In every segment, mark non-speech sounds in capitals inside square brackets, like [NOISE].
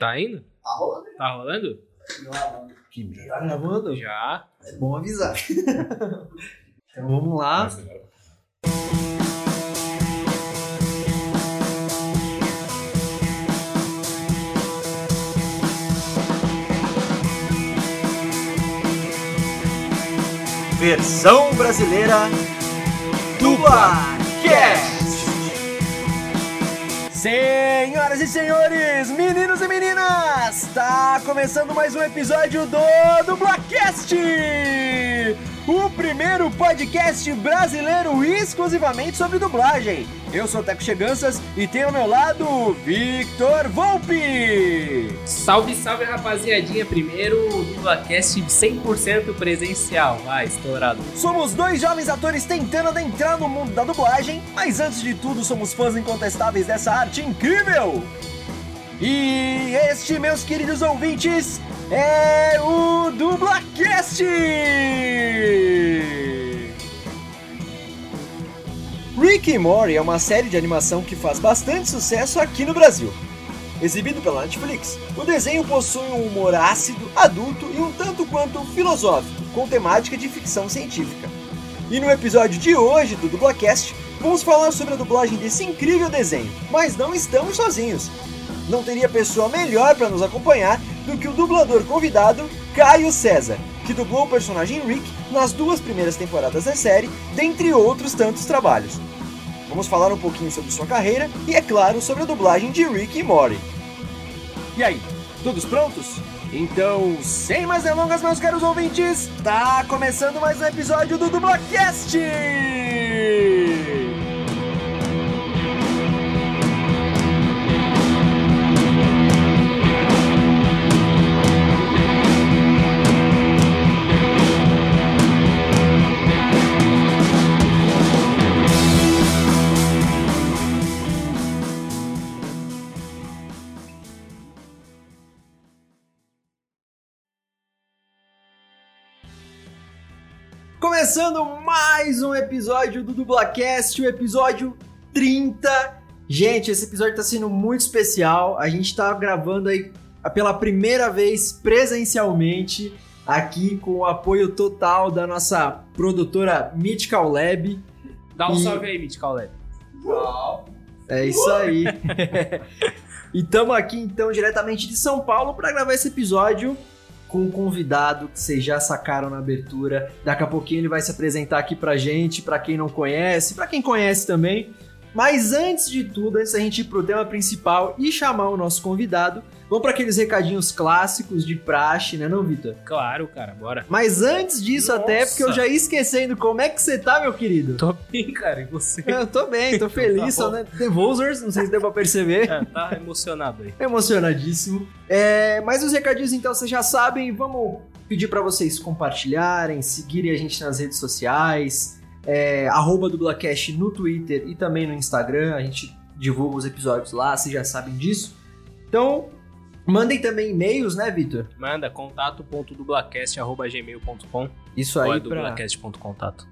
Tá indo? Tá rolando. Tá rolando? Que merda. Tá gravando? Já. É bom avisar. [LAUGHS] então vamos lá. Versão brasileira Dublacast. Senhoras e senhores, meninos e meninas, tá começando mais um episódio do Dublacast, o primeiro podcast brasileiro exclusivamente sobre dublagem. Eu sou o Teco Cheganças e tenho ao meu lado Victor Volpe. Salve, salve, rapaziadinha. Primeiro DublaCast 100% presencial. Vai, estourado. Somos dois jovens atores tentando adentrar no mundo da dublagem, mas antes de tudo somos fãs incontestáveis dessa arte incrível. E este, meus queridos ouvintes, é o Dublacast! Rick e Morty é uma série de animação que faz bastante sucesso aqui no Brasil. Exibido pela Netflix, o desenho possui um humor ácido, adulto e um tanto quanto filosófico, com temática de ficção científica. E no episódio de hoje do Dublacast, vamos falar sobre a dublagem desse incrível desenho, mas não estamos sozinhos. Não teria pessoa melhor para nos acompanhar do que o dublador convidado Caio César, que dublou o personagem Rick nas duas primeiras temporadas da série, dentre outros tantos trabalhos. Vamos falar um pouquinho sobre sua carreira e, é claro, sobre a dublagem de Rick e Morty. E aí, todos prontos? Então, sem mais delongas, meus caros ouvintes, tá começando mais um episódio do Dublacast! Começando mais um episódio do Dublacast, o episódio 30. Gente, esse episódio tá sendo muito especial. A gente tá gravando aí pela primeira vez presencialmente, aqui com o apoio total da nossa produtora Mythical Lab. Dá um E- salve aí, Mythical Lab. É isso aí. [LAUGHS] e estamos aqui então diretamente de São Paulo para gravar esse episódio com um convidado que vocês já sacaram na abertura. Daqui a pouquinho ele vai se apresentar aqui pra gente, pra quem não conhece, pra quem conhece também. Mas antes de tudo, antes da gente ir pro tema principal e chamar o nosso convidado, vamos para aqueles recadinhos clássicos de praxe, né, não, Vitor? Claro, cara, bora. Mas antes disso, até Nossa. porque eu já ia esquecendo como é que você tá, meu querido. Tô bem, cara, e você? Eu tô bem, tô feliz, Tá só, né? Devolvers, não sei se deu pra perceber. É, tá emocionado aí. emocionadíssimo. É, mas os recadinhos então vocês já sabem, vamos pedir para vocês compartilharem, seguirem a gente nas redes sociais, é, arroba dublacast no Twitter e também no Instagram, a gente divulga os episódios lá, vocês já sabem disso. Então, mandem também e-mails, né, Vitor? Manda contato.dublacast.gmail.com Isso ou aí é pra... dublacast.contato.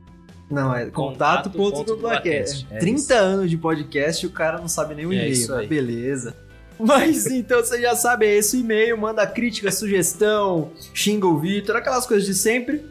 Não, é Contato ponto contato.dublacast. é 30 isso. anos de podcast e o cara não sabe nem o É e-mail, beleza. Mas [LAUGHS] então você já sabe, é esse e-mail, manda crítica, sugestão, xinga o Vitor, aquelas coisas de sempre.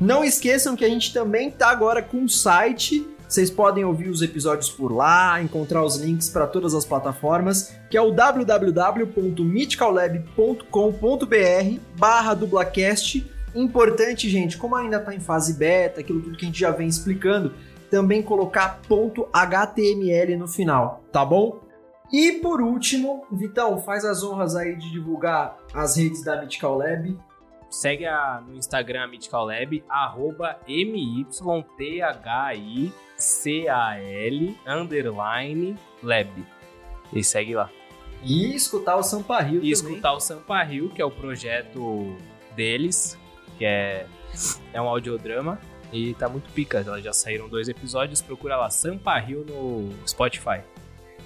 Não esqueçam que a gente também tá agora com um site. Vocês podem ouvir os episódios por lá, encontrar os links para todas as plataformas, que é o www.mythicallab.com.br barra dublacast. Importante, gente, como ainda tá em fase beta, aquilo tudo que a gente já vem explicando, também colocar .html no final, tá bom? E por último, Vitão, faz as honras aí de divulgar as redes da Mythical Lab. Segue a, no Instagram a Mythical Lab, arroba M-Y-T-H-I-C-A-L underline lab. E segue lá. E escutar o Sampa Rio E também. escutar o Sampa Rio, que é o projeto deles, que é, é um audiodrama. E tá muito pica, já- já saíram dois episódios, procura lá, Sampa Rio no Spotify.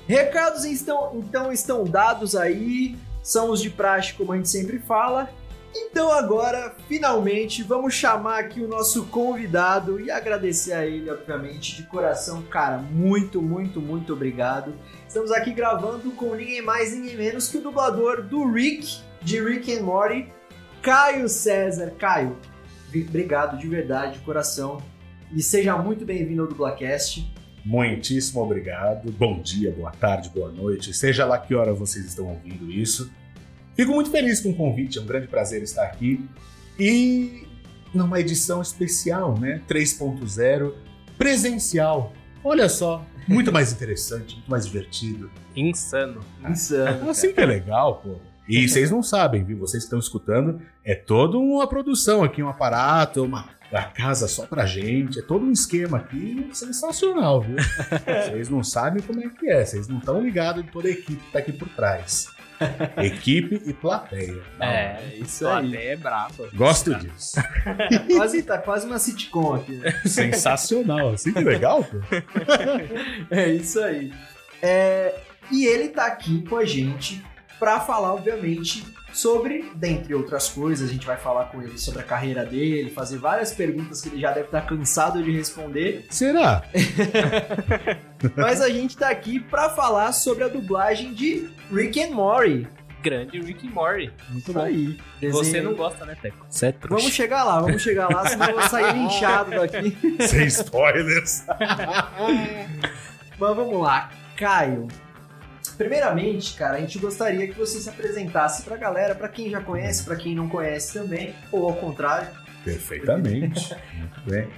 Recados estão, então estão dados aí, são os de praxe, como a gente sempre fala. Então agora, finalmente, vamos chamar aqui o nosso convidado e agradecer a ele, obviamente, de coração, cara, muito, muito, muito obrigado. Estamos aqui gravando com ninguém mais, ninguém menos que o dublador do Rick, de Rick and Morty, Caio César. Caio, obrigado de verdade, de coração. E seja muito bem-vindo ao Dublacast. Muitíssimo obrigado. Bom dia, boa tarde, boa noite. Seja lá que hora vocês estão ouvindo isso. Fico muito feliz com o convite, é um grande prazer estar aqui. E numa edição especial, né? 3.0, presencial. Olha só, muito mais interessante, muito mais divertido. Insano. Insano. Assim que é legal, pô. E vocês não sabem, viu? Vocês que estão escutando, é toda uma produção aqui, um aparato, uma a casa só pra gente, é todo um esquema aqui sensacional, viu? [LAUGHS] Vocês não sabem como é que é, vocês não estão ligados em toda a equipe que tá aqui por trás. [LAUGHS] Equipe e plateia. É, isso aí. Plateia é brava. Gosto disso. [LAUGHS] quase, tá quase uma sitcom aqui. Né? Sensacional, assim que legal, pô. [LAUGHS] É isso aí. É, e ele tá aqui com a gente para falar, obviamente, sobre, dentre outras coisas, a gente vai falar com ele sobre a carreira dele, fazer várias perguntas que ele já deve estar cansado de responder. Será? [LAUGHS] Mas a gente tá aqui para falar sobre a dublagem de Rick and Morty. Grande Rick and Morty. Muito bom. Aí. Desenho... Você não gosta, né, Teco? Você é Vamos chegar lá, vamos chegar lá, senão eu vou sair [LAUGHS] linchado daqui. Sem spoilers. [LAUGHS] Mas vamos lá. Caio, Primeiramente, cara, a gente gostaria que você se apresentasse pra galera, pra quem já conhece, pra quem não conhece também, ou ao contrário. Perfeitamente. Muito [LAUGHS] bem.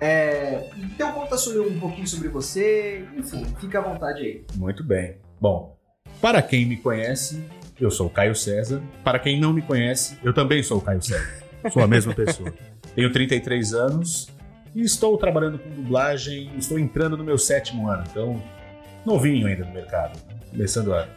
É, então conta sobre um pouquinho sobre você, enfim, fica à vontade aí. Muito bem. Bom, para quem me conhece, eu sou o Caio César. Para quem não me conhece, eu também sou o Caio César. Sou a mesma pessoa. [LAUGHS] Tenho 33 anos e estou trabalhando com dublagem, estou entrando no meu sétimo ano, então novinho ainda no mercado começando a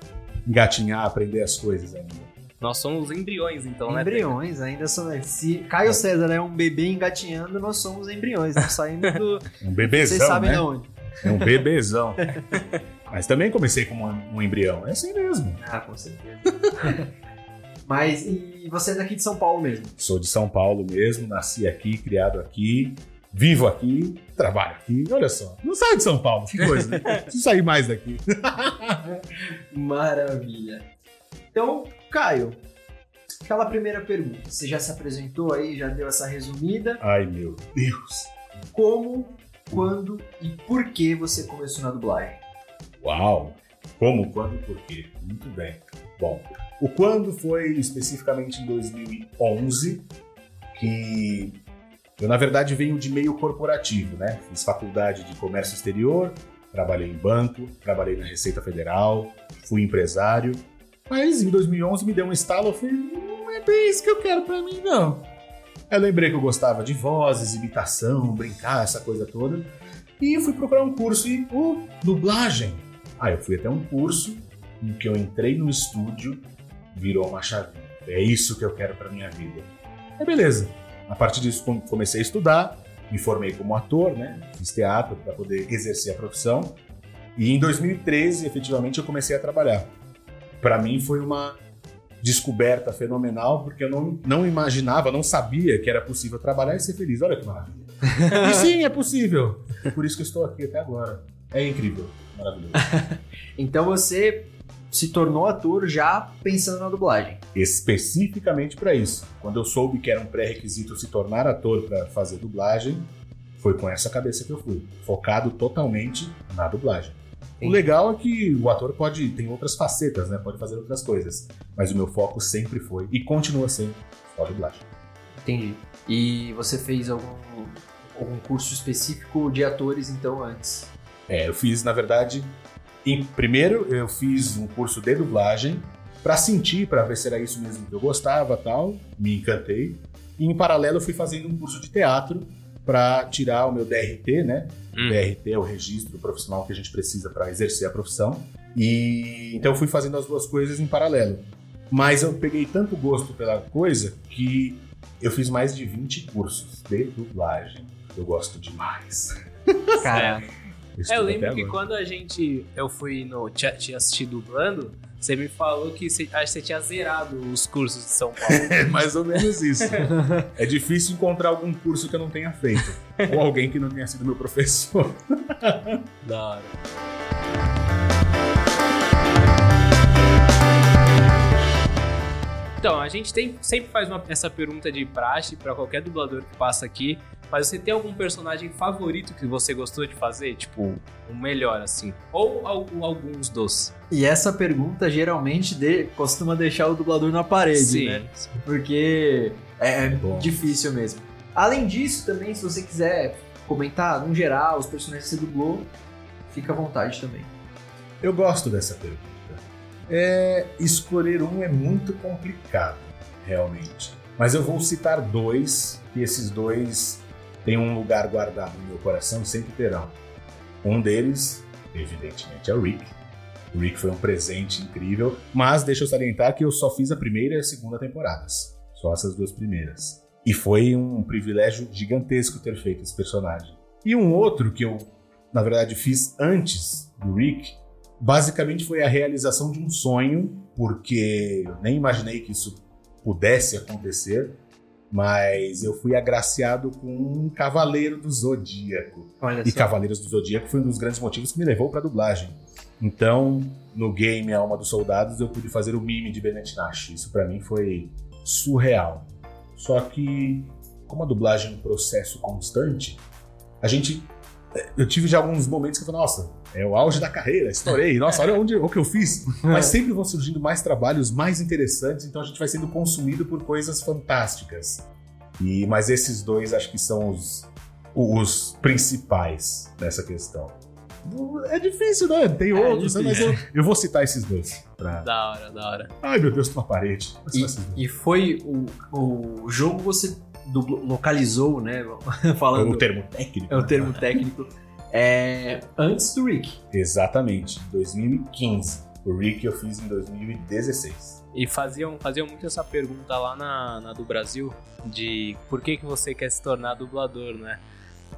engatinhar, aprender as coisas ainda. Nós somos embriões, então, né? Embriões, ainda somos. Se Caio César é um bebê engatinhando, nós somos embriões, nós saímos do. [LAUGHS] Um bebezão. Vocês sabem né? de onde? É um bebezão. [LAUGHS] Mas também comecei como um embrião. É assim mesmo. Ah, com certeza. [LAUGHS] Mas e você é daqui de São Paulo mesmo? Sou de São Paulo mesmo, nasci aqui, criado aqui vivo aqui, trabalho aqui, olha só. Não sai de São Paulo, que coisa, né? [LAUGHS] Preciso sair mais daqui. Maravilha. Então, Caio, aquela primeira pergunta. Você já se apresentou aí, já deu essa resumida. Ai, meu Deus. Como, quando e por que você começou na dublagem? Uau! Como, quando e por quê? Muito bem. Bom, o quando foi especificamente em 2011, que eu, na verdade, venho de meio corporativo, né? Fiz faculdade de comércio exterior, trabalhei em banco, trabalhei na Receita Federal, fui empresário. Mas em 2011 me deu um estalo, eu falei, não é bem isso que eu quero para mim, não. Eu lembrei que eu gostava de vozes, imitação, brincar, essa coisa toda. E fui procurar um curso e, oh, dublagem. Aí eu fui até um curso em que eu entrei no estúdio, virou uma chavinha. É isso que eu quero para minha vida. É beleza. A partir disso, comecei a estudar, me formei como ator, né? Fiz teatro para poder exercer a profissão. E em 2013, efetivamente, eu comecei a trabalhar. Para mim foi uma descoberta fenomenal, porque eu não, não imaginava, não sabia que era possível trabalhar e ser feliz. Olha que maravilha. e sim, é possível. Por isso que eu estou aqui até agora. É incrível, maravilhoso. [LAUGHS] então você se tornou ator já pensando na dublagem. Especificamente para isso. Quando eu soube que era um pré-requisito se tornar ator para fazer dublagem, foi com essa cabeça que eu fui, focado totalmente na dublagem. O legal é que o ator pode tem outras facetas, né? Pode fazer outras coisas, mas o meu foco sempre foi e continua sendo só dublagem. Entendi. E você fez algum, algum curso específico de atores então antes? É, eu fiz na verdade e, primeiro, eu fiz um curso de dublagem para sentir, para ver se era isso mesmo que eu gostava tal. Me encantei. E, em paralelo, eu fui fazendo um curso de teatro para tirar o meu DRT, né? Hum. DRT é o registro profissional que a gente precisa para exercer a profissão. E então eu fui fazendo as duas coisas em paralelo. Mas eu peguei tanto gosto pela coisa que eu fiz mais de 20 cursos de dublagem. Eu gosto demais. Cara, [LAUGHS] é, eu lembro que quando a gente. Eu fui no. Te, te dublando, Você me falou que você, acho que você tinha zerado os cursos de São Paulo. [LAUGHS] É mais ou menos isso. [LAUGHS] é difícil encontrar algum curso que eu não tenha feito. Ou alguém que não tenha sido meu professor. [LAUGHS] da hora. Então, a gente tem, sempre faz uma, essa pergunta de praxe para qualquer dublador que passa aqui. Mas você tem algum personagem favorito que você gostou de fazer? Tipo, o um melhor, assim? Ou, ou, alguns dos? E essa pergunta geralmente de, costuma deixar o dublador na parede, Sim. né? Porque é Bom. difícil mesmo. Além disso, também, se você quiser comentar, no geral, os personagens que você dublou, fica à vontade também. Eu gosto dessa pergunta. É, escolher um é muito complicado, realmente. Mas eu vou citar dois, e esses dois têm um lugar guardado no meu coração e sempre terão. Um deles, evidentemente, é o Rick. O Rick foi um presente incrível, mas deixa eu salientar que eu só fiz a primeira e a segunda temporadas. Só essas duas primeiras. E foi um privilégio gigantesco ter feito esse personagem. E um outro que eu, na verdade, fiz antes do Rick basicamente foi a realização de um sonho, porque eu nem imaginei que isso pudesse acontecer, mas eu fui agraciado com um Cavaleiro do Zodíaco. Olha e só. Cavaleiros do Zodíaco foi um dos grandes motivos que me levou para dublagem. Então, no game A Alma dos Soldados, eu pude fazer o mime de Bennett Nash. Isso para mim foi surreal. Só que, como a dublagem é um processo constante, a gente. Eu tive já alguns momentos que eu falei, nossa, é o auge da carreira, estourei, nossa, olha onde, o que eu fiz. Mas sempre vão surgindo mais trabalhos mais interessantes, então a gente vai sendo consumido por coisas fantásticas. E, mas esses dois acho que são os, os principais nessa questão. É difícil, né? Tem É outros, né? mas eu, eu vou citar esses dois. Pra... Da hora, da hora. Ai meu Deus, tô na parede. E, e foi o, o jogo você localizou, né? [LAUGHS] Falando. o termo técnico. É o né? termo técnico. É, antes do Rick. Exatamente, 2015. O Rick eu fiz em 2016. E faziam, faziam muito essa pergunta lá na, na do Brasil, de por que, que você quer se tornar dublador, né?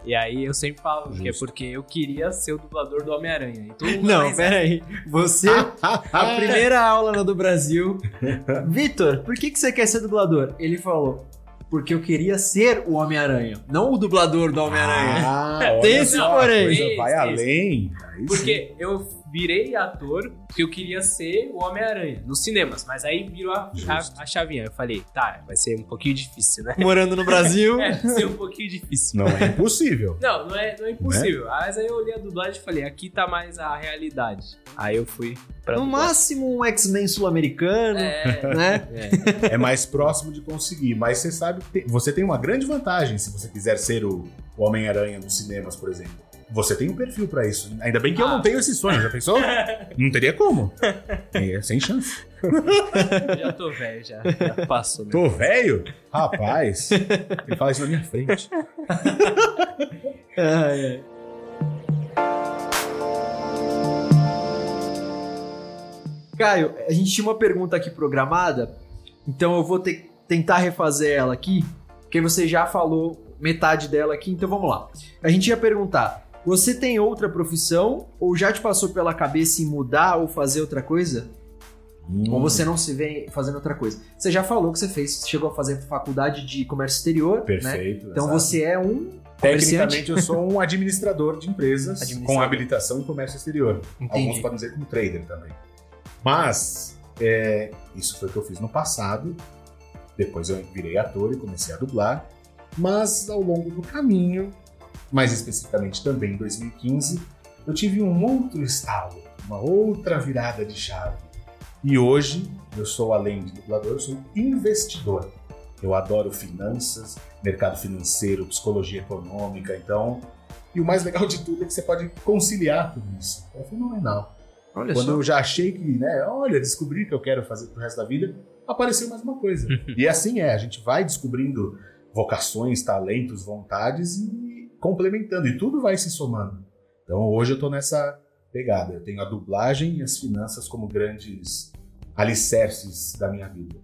E aí eu sempre falo que é Justo. porque eu queria ser o dublador do Homem-Aranha. Não, mas pera aí. Você, a [LAUGHS] primeira aula lá do Brasil. Vitor, por que, que você quer ser dublador? Ele falou, porque eu queria ser o Homem-Aranha, não o dublador do Homem-Aranha. Ah, Tem olha esse porém. coisa vai Esse, além. Aí sim. Porque eu virei ator porque eu queria ser o Homem-Aranha nos cinemas, mas aí virou a, a, a chavinha. Eu falei, tá, vai ser um pouquinho difícil, né? Morando no Brasil. [LAUGHS] É, vai ser um pouquinho difícil. Não é impossível. [LAUGHS] Não, não é, não é impossível. Mas aí eu olhei a dublagem e falei, aqui tá mais a realidade. Aí eu fui pra No dublagem. máximo um X-Men sul-americano, É, né? é. É mais próximo de conseguir. Mas você sabe que tem- você tem uma grande vantagem se você quiser ser o o Homem-Aranha nos cinemas, por exemplo. Você tem um perfil pra isso. Ainda bem que eu Ah. não tenho esse sonho. Já pensou? [LAUGHS] Não teria como. É, sem chance. [LAUGHS] Já tô velho, já. Já passou. Né? Tô velho? Rapaz. Ele fala isso na minha frente. Ai, ai. Caio, a gente tinha uma pergunta aqui programada, então eu vou ter- tentar refazer ela aqui, porque você já falou metade dela aqui, então vamos lá. A gente ia perguntar: você tem outra profissão ou já te passou pela cabeça em mudar ou fazer outra coisa? Ou você não se vê fazendo outra coisa? Você já falou que você fez, chegou a fazer faculdade de comércio exterior, né? Perfeito. Então exato. você é um. Tecnicamente, eu sou um administrador de empresas Administrador. com habilitação em comércio exterior. Entendi. Alguns podem dizer como trader também. Mas, é, isso foi o que eu fiz no passado. Depois eu virei ator e comecei a dublar. Mas, ao longo do caminho, mais especificamente também em 2015, eu tive um outro estalo, uma outra virada de chave. E hoje, eu sou, além de dublador, eu sou investidor. Eu adoro finanças, mercado financeiro, psicologia econômica, então. E o mais legal de tudo é que você pode conciliar tudo isso. É fenomenal. Olha Quando só. eu já achei que, né, olha, descobri o que eu quero fazer pro resto da vida, apareceu mais uma coisa. [LAUGHS] e assim é, a gente vai descobrindo vocações, talentos, vontades e complementando, e tudo vai se somando. Então hoje eu tô nessa pegada. Eu tenho a dublagem e as finanças como grandes alicerces da minha vida.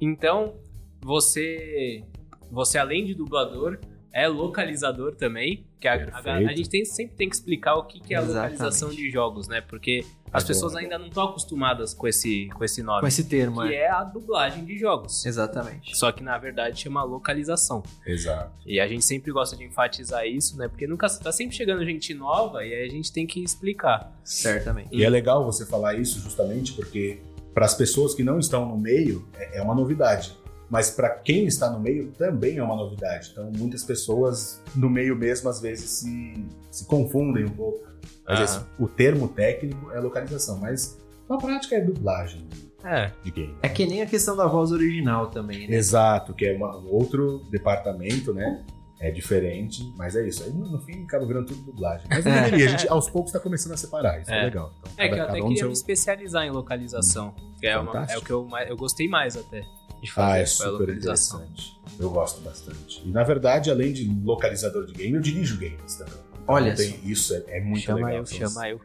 Então, você, você além de dublador, é localizador também. Que a, a, a gente tem, sempre tem que explicar o que, que é a Exatamente. localização de jogos, né? Porque as É pessoas ainda não estão acostumadas com esse, com esse nome. Com esse termo, que é. é a dublagem de jogos. Exatamente. Só que na verdade chama localização. Exato. E a gente sempre gosta de enfatizar isso, né? Porque nunca tá sempre chegando gente nova e aí a gente tem que explicar. Certamente. E é legal você falar isso justamente porque para as pessoas que não estão no meio é é uma novidade. Mas para quem está no meio também é uma novidade. Então muitas pessoas no meio mesmo às vezes se, se confundem um pouco. Às vezes Aham. o termo técnico é localização, mas na prática é dublagem É. de game. É que nem a questão da voz original também, né? Exato, que é uma- um outro departamento, né? É diferente, mas é isso. Aí no no fim acaba virando tudo dublagem. Mas não deveria, a gente aos poucos está começando a separar, isso é, É. legal. Então, É que eu cada- até cada um queria no me seu- especializar em localização. Que é, uma- é o que eu, eu gostei mais até de fazer. Ah, é a super localização. interessante. Eu gosto bastante. E na verdade, além de localizador de game, eu dirijo games também. Então, Olha tem- isso é, é muito chama legal. eu, Então, chama eu.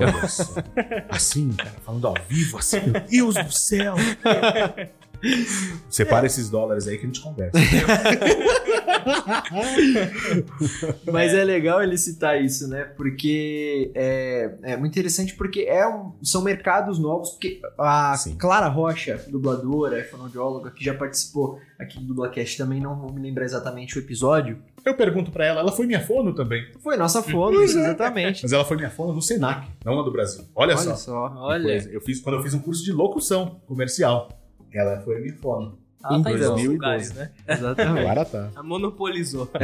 olha só. Assim, cara, falando ao vivo, assim, meu Deus do céu. [LAUGHS] Separa esses dólares aí que a gente conversa. [LAUGHS] [LAUGHS] Mas é legal ele citar isso, né? Porque é, é muito interessante porque é um- são mercados novos. Porque a Sim. Clara Rocha, dubladora, é fonoaudióloga, que já participou aqui do Dublacast também, não vou me lembrar exatamente o episódio. Eu pergunto pra ela, ela foi minha fono também. Foi nossa fono, Pois é. exatamente. Mas ela foi minha fono no Senac, não na do Brasil. Olha, Olha só. só. Olha. Eu fiz, quando eu fiz um curso de locução comercial, ela foi minha fono. Ela tá em todos os 2012. lugares, né? [LAUGHS] Exatamente. Agora tá. Ela monopolizou. [LAUGHS]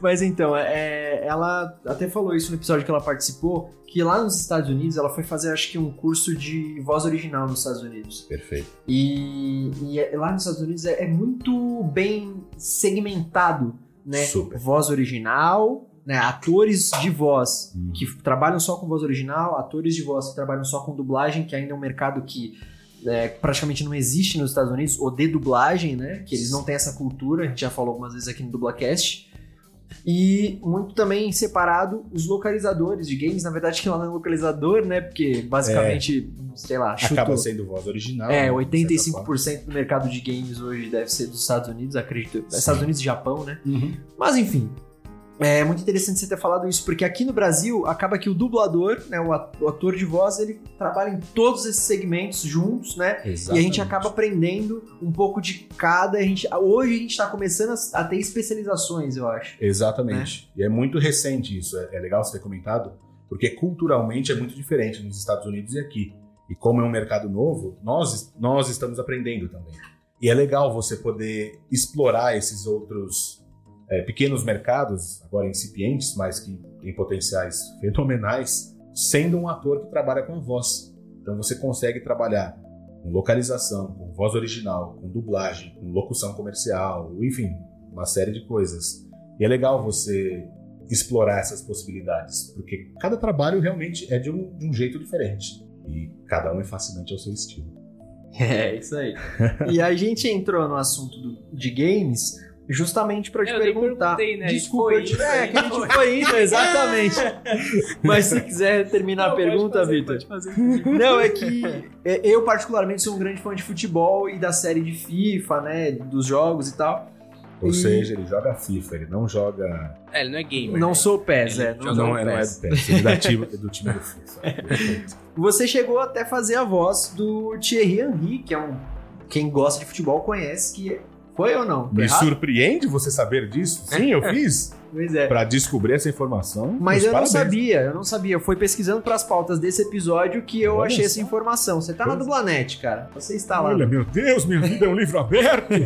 Mas então, é, ela até falou isso no episódio que ela participou, que lá nos Estados Unidos ela foi fazer acho que um curso de voz original nos Estados Unidos. Perfeito. E, e é- lá nos Estados Unidos é, é muito bem segmentado, né? Super. Voz original, né? Atores de voz Hum. que trabalham só com voz original, atores de voz que trabalham só com dublagem, que ainda é um mercado que é, praticamente não existe nos Estados Unidos, ou de dublagem, né? Que eles não têm essa cultura, a gente já falou algumas vezes aqui no Dublacast. E muito também separado os localizadores de games, na verdade que lá não é localizador, né? Porque basicamente, sei lá, chutou. Acaba sendo voz original. É, né, de certa 85% do mercado de games hoje deve ser dos Estados Unidos, acredito. Estados Unidos e Japão, né? Uhum. Mas enfim, é muito interessante você ter falado isso, porque aqui no Brasil acaba que o dublador, né, o at- o ator de voz, ele trabalha em todos esses segmentos juntos, né? E a gente Exatamente. acaba aprendendo um pouco de cada. A gente, hoje a gente está começando a, a ter especializações, eu acho. Exatamente. E é muito recente isso. É, é legal você ter comentado, porque culturalmente é muito diferente nos Estados Unidos e aqui. E como é um mercado novo, nós, nós estamos aprendendo também. E é legal você poder explorar esses outros é, pequenos mercados, agora incipientes, mas que têm potenciais [LAUGHS] fenomenais, sendo um ator que trabalha com voz. Então você consegue trabalhar com localização, com voz original, com dublagem, com locução comercial, enfim, uma série de coisas. E é legal você explorar essas possibilidades, porque cada trabalho realmente é de um, de um jeito diferente. E cada um é fascinante ao seu estilo. [LAUGHS] É, isso aí. e a gente entrou no assunto do- de games justamente pra te Eu nem perguntar. perguntei, né? A Desculpa, foi eu te- indo, é, a que a gente gente foi indo, [LAUGHS] exatamente. Mas se quiser terminar a Não, pode pergunta, Vitor. Não, é que é, eu particularmente sou um grande fã de futebol e da série de FIFA, né, dos jogos e tal. Ou E- seja, ele joga FIFA, ele não joga. É, ele não é gamer. Não né? sou PES, Ele é, não, Não, é, não é PES. do PES, ele é da time- do time do FIFA. [LAUGHS] Você chegou até a fazer a voz do Thierry Henry, que é um quem gosta de futebol conhece que foi ou não? Me errado? surpreende você saber disso? Sim, eu [LAUGHS] fiz. Pois é. Pra descobrir essa informação. Mas eu parabéns. não sabia, eu não sabia. Eu fui pesquisando pras pautas desse episódio que eu Olha achei essa informação. Você tá na Pois- Dublanet, cara. Você está lá. Olha, meu Deus, minha vida é um livro aberto. [LAUGHS]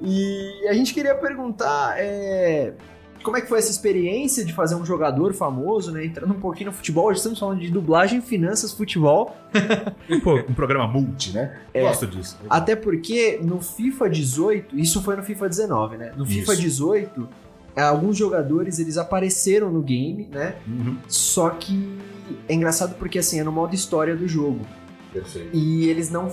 E a gente queria perguntar é, como é que foi essa experiência de fazer um jogador famoso, né? Entrando um pouquinho no futebol. Hoje estamos falando de dublagem, finanças, futebol. [LAUGHS] Pô, um programa multi, né? É. Gosto disso. Até porque no FIFA 18, isso foi no FIFA 19, né? No FIFA Isso. 18, alguns jogadores eles apareceram no game, né? Uhum. Só que é engraçado porque assim, é no modo história do jogo. Perfeito. E eles não.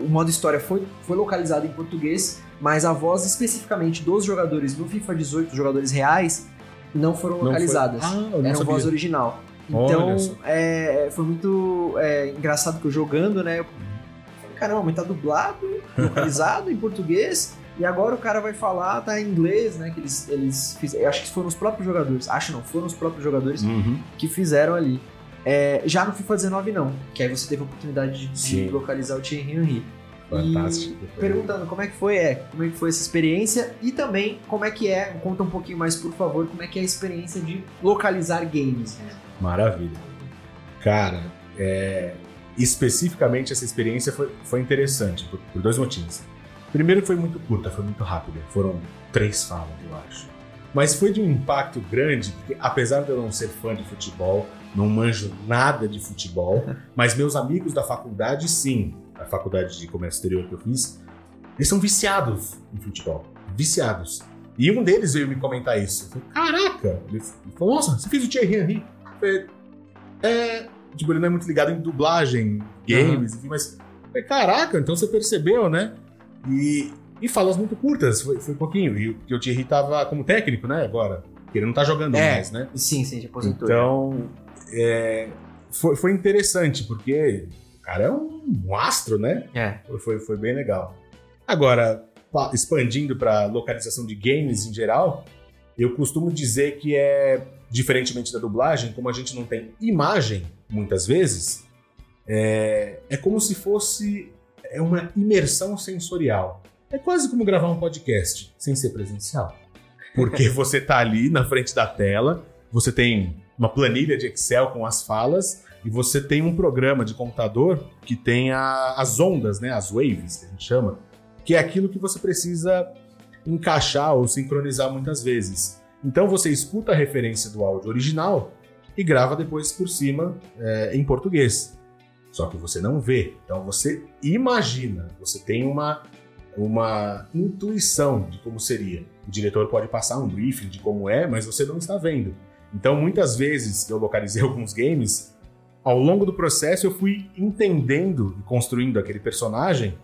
O modo história foi, foi localizado em português, mas a voz especificamente dos jogadores no FIFA 18, os jogadores reais, não foram Não foi- localizadas. Ah, não Eram sabia. voz original. Então, é, foi muito é, engraçado que eu jogando, né? Eu falei, caramba, mas tá dublado, localizado em português. E agora o cara vai falar, tá em inglês, né? Que eles, eles fizeram. Acho que foram os próprios jogadores. Acho não, foram os próprios jogadores Uhum. que fizeram ali. É, já no FIFA 19 não, que aí você teve a oportunidade de, de localizar o Thierry Henry. Fantástico. E perguntando como é que foi, é, como é que foi essa experiência e também como é que é, conta um pouquinho mais por favor, como é que é a experiência de localizar games. Maravilha. Cara, é, especificamente essa experiência foi, foi interessante por, por dois motivos. Primeiro foi muito curta, foi muito rápida. Foram três falas, eu acho. Mas foi de um impacto grande, porque apesar de eu não ser fã de futebol, não manjo nada de futebol, [LAUGHS] mas meus amigos da faculdade, sim, a faculdade de comércio exterior que eu fiz, eles são viciados em futebol. Viciados. E um deles veio me comentar isso. Eu falei, caraca! Ele falou, nossa, você fez o Thierry Henry? Eu falei, é. Tipo, ele não é muito ligado em dublagem, games, enfim, mas. eu falei, caraca, então você percebeu, né? E, e falas muito curtas, foi, foi pouquinho. E o- Thierry tava como técnico, né, agora. Ele não tá jogando É. mais, né? Sim, sim, já aposentou. Então, é, foi, foi interessante, porque cara é um, astro, né? É. Foi- Foi, bem legal. Agora, pa- expandindo para localização de games em geral, eu costumo dizer que é, diferentemente da dublagem, como a gente não tem imagem, muitas vezes, é, é como se fosse é uma imersão sensorial. É quase como gravar um podcast, sem ser presencial. Porque [LAUGHS] você tá ali na frente da tela, você tem uma planilha de Excel com as falas, e você tem um programa de computador que tem a- as ondas, né, as waves, que a gente chama, que é aquilo que você precisa encaixar ou sincronizar muitas vezes. Então você escuta a referência do áudio original e grava depois por cima é, em português. Só que você não vê. Então você imagina, você tem uma, uma intuição de como seria. O diretor pode passar um briefing de como é, mas você não está vendo. Então muitas vezes eu localizei [LAUGHS] alguns games, ao longo do processo eu fui entendendo e construindo aquele personagem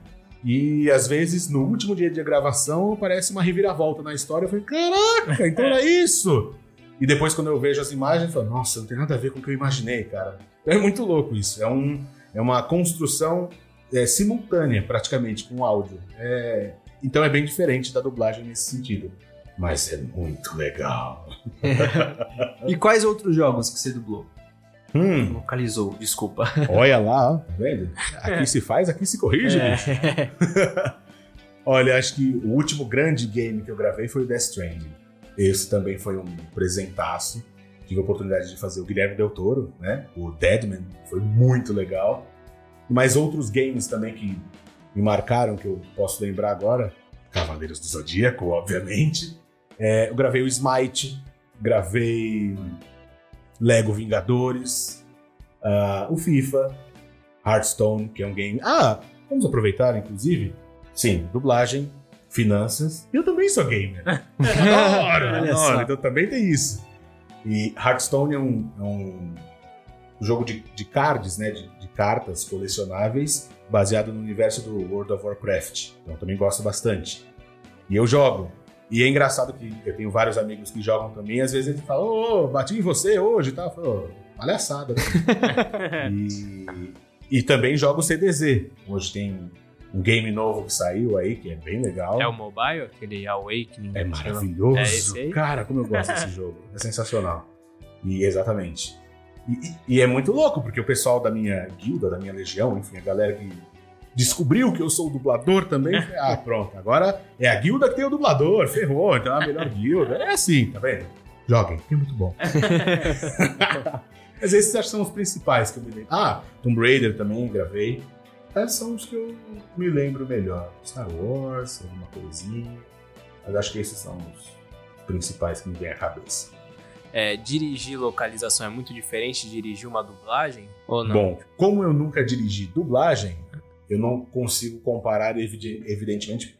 e às vezes, no último dia de gravação, aparece uma reviravolta na história. Eu falei, caraca, então era isso! E depois, quando eu vejo as imagens, eu falo, nossa, não tem nada a ver com o que eu imaginei, cara. É muito louco isso. É, um, é uma construção é, simultânea, praticamente, com o áudio. É, então é bem diferente da dublagem nesse sentido. Mas é muito legal. [LAUGHS] E quais outros jogos que você dublou? Hum, Localizou, desculpa. [LAUGHS] olha lá, tá vendo? Aqui se faz, aqui se corrige, bicho. É. [LAUGHS] Olha, acho que o último grande game que eu gravei foi o Death Stranding. Esse também foi um presentaço. Tive a oportunidade de fazer o Guilherme Del Toro, né? O Deadman, foi muito legal. Mas outros games também que me marcaram, que eu posso lembrar agora. Cavaleiros do Zodíaco, obviamente. É, eu gravei o Smite, gravei Lego Vingadores, ah, o FIFA, Hearthstone, que é um game. Ah, vamos aproveitar, inclusive. Sim, dublagem, finanças. Eu também sou gamer. [LAUGHS] adoro, Olha só. adoro. Então também tem isso. E Hearthstone é um, é um jogo de, de cards, né? De, de cartas colecionáveis, baseado no universo do World of Warcraft. Então eu também gosto bastante. E eu jogo. E é engraçado que eu tenho vários amigos que jogam também, às vezes eles falam, ô, bati em você hoje e tal. Eu falo, "Ô, palhaçada. né?" [LAUGHS] e, e também jogo CDZ. Hoje tem um game novo que saiu aí, que é bem legal. É o mobile, aquele Awakening. É que chama. maravilhoso. É? Cara, como eu gosto desse [LAUGHS] jogo. É sensacional. E exatamente. E, e- e é muito louco, porque o pessoal da minha guilda, da minha legião, enfim, a galera que descobriu que eu sou o dublador também. falei, ah, pronto. Agora é a guilda que tem o dublador. Ferrou, então é a melhor guilda. É assim, tá vendo? Joguem, que é muito bom. [LAUGHS] Mas esses acho que são os principais que eu me lembro. Ah, Tomb Raider também gravei. Esses são os que eu me lembro melhor. Star Wars, alguma coisinha. Mas acho que esses são os principais que me vêm à cabeça. É, dirigir localização é muito diferente de dirigir uma dublagem? Ou não? Bom, como eu nunca dirigi dublagem, eu não consigo comparar, evide- evidentemente,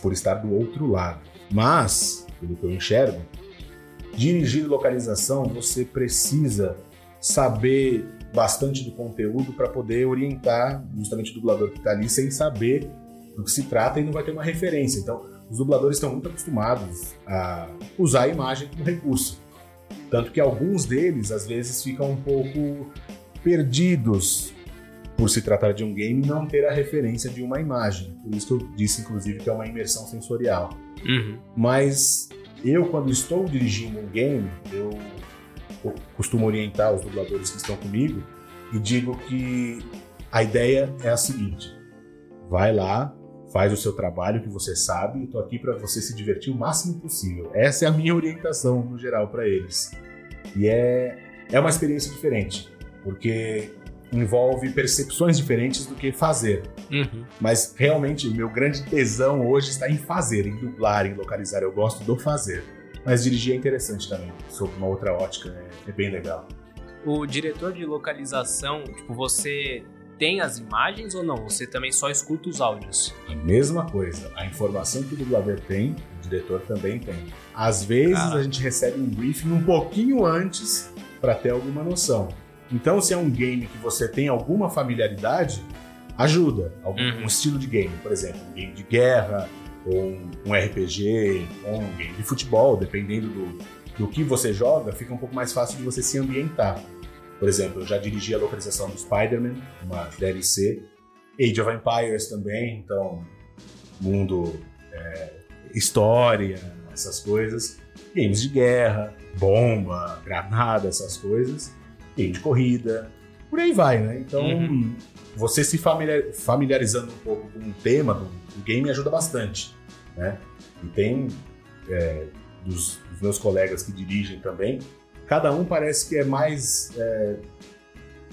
por estar do outro lado. Mas, pelo que eu enxergo, dirigir localização você precisa saber bastante do conteúdo para poder orientar justamente o dublador que está ali sem saber do que se trata e não vai ter uma referência. Então, os dubladores estão muito acostumados a usar a imagem como recurso. Tanto que alguns deles, às vezes, ficam um pouco perdidos por se tratar de um game, não ter a referência de uma imagem. Por isso que eu disse, inclusive, que é uma imersão sensorial. Uhum. Mas eu, quando estou dirigindo um game, eu costumo orientar os dubladores que estão comigo e digo que a ideia é a seguinte: vai lá, faz o seu trabalho que você sabe, e tô aqui para você se divertir o máximo possível. Essa é a minha orientação no geral para eles. E é é uma experiência diferente, porque envolve percepções diferentes do que fazer. Uhum. Mas realmente o meu grande tesão hoje está em fazer, em dublar, em localizar. Eu gosto do fazer. Mas dirigir é interessante também, sob uma outra ótica, é, é bem legal. O diretor de localização, tipo, você tem as imagens ou não? Você também só escuta os áudios? A mesma coisa. A informação que o dublador tem, o diretor também tem. Às vezes a gente recebe um briefing um pouquinho antes para ter alguma noção. Então, se é um game que você tem alguma familiaridade, ajuda. Algum Uhum. um estilo de game, por exemplo, um game de guerra, ou um, um RPG, ou um game de futebol, dependendo do, do que você joga, fica um pouco mais fácil de você se ambientar. Por exemplo, eu já dirigi a localização do Spider-Man, uma DLC, Age of Empires também, então, mundo, é, história, essas coisas. Games de guerra, bomba, granada, essas coisas. Game de corrida, por aí vai, né? Então, Uhum. você se familiar- familiarizando um pouco com o tema do, do game ajuda bastante, né? E tem é, dos, dos meus colegas que dirigem também, cada um parece que é mais é,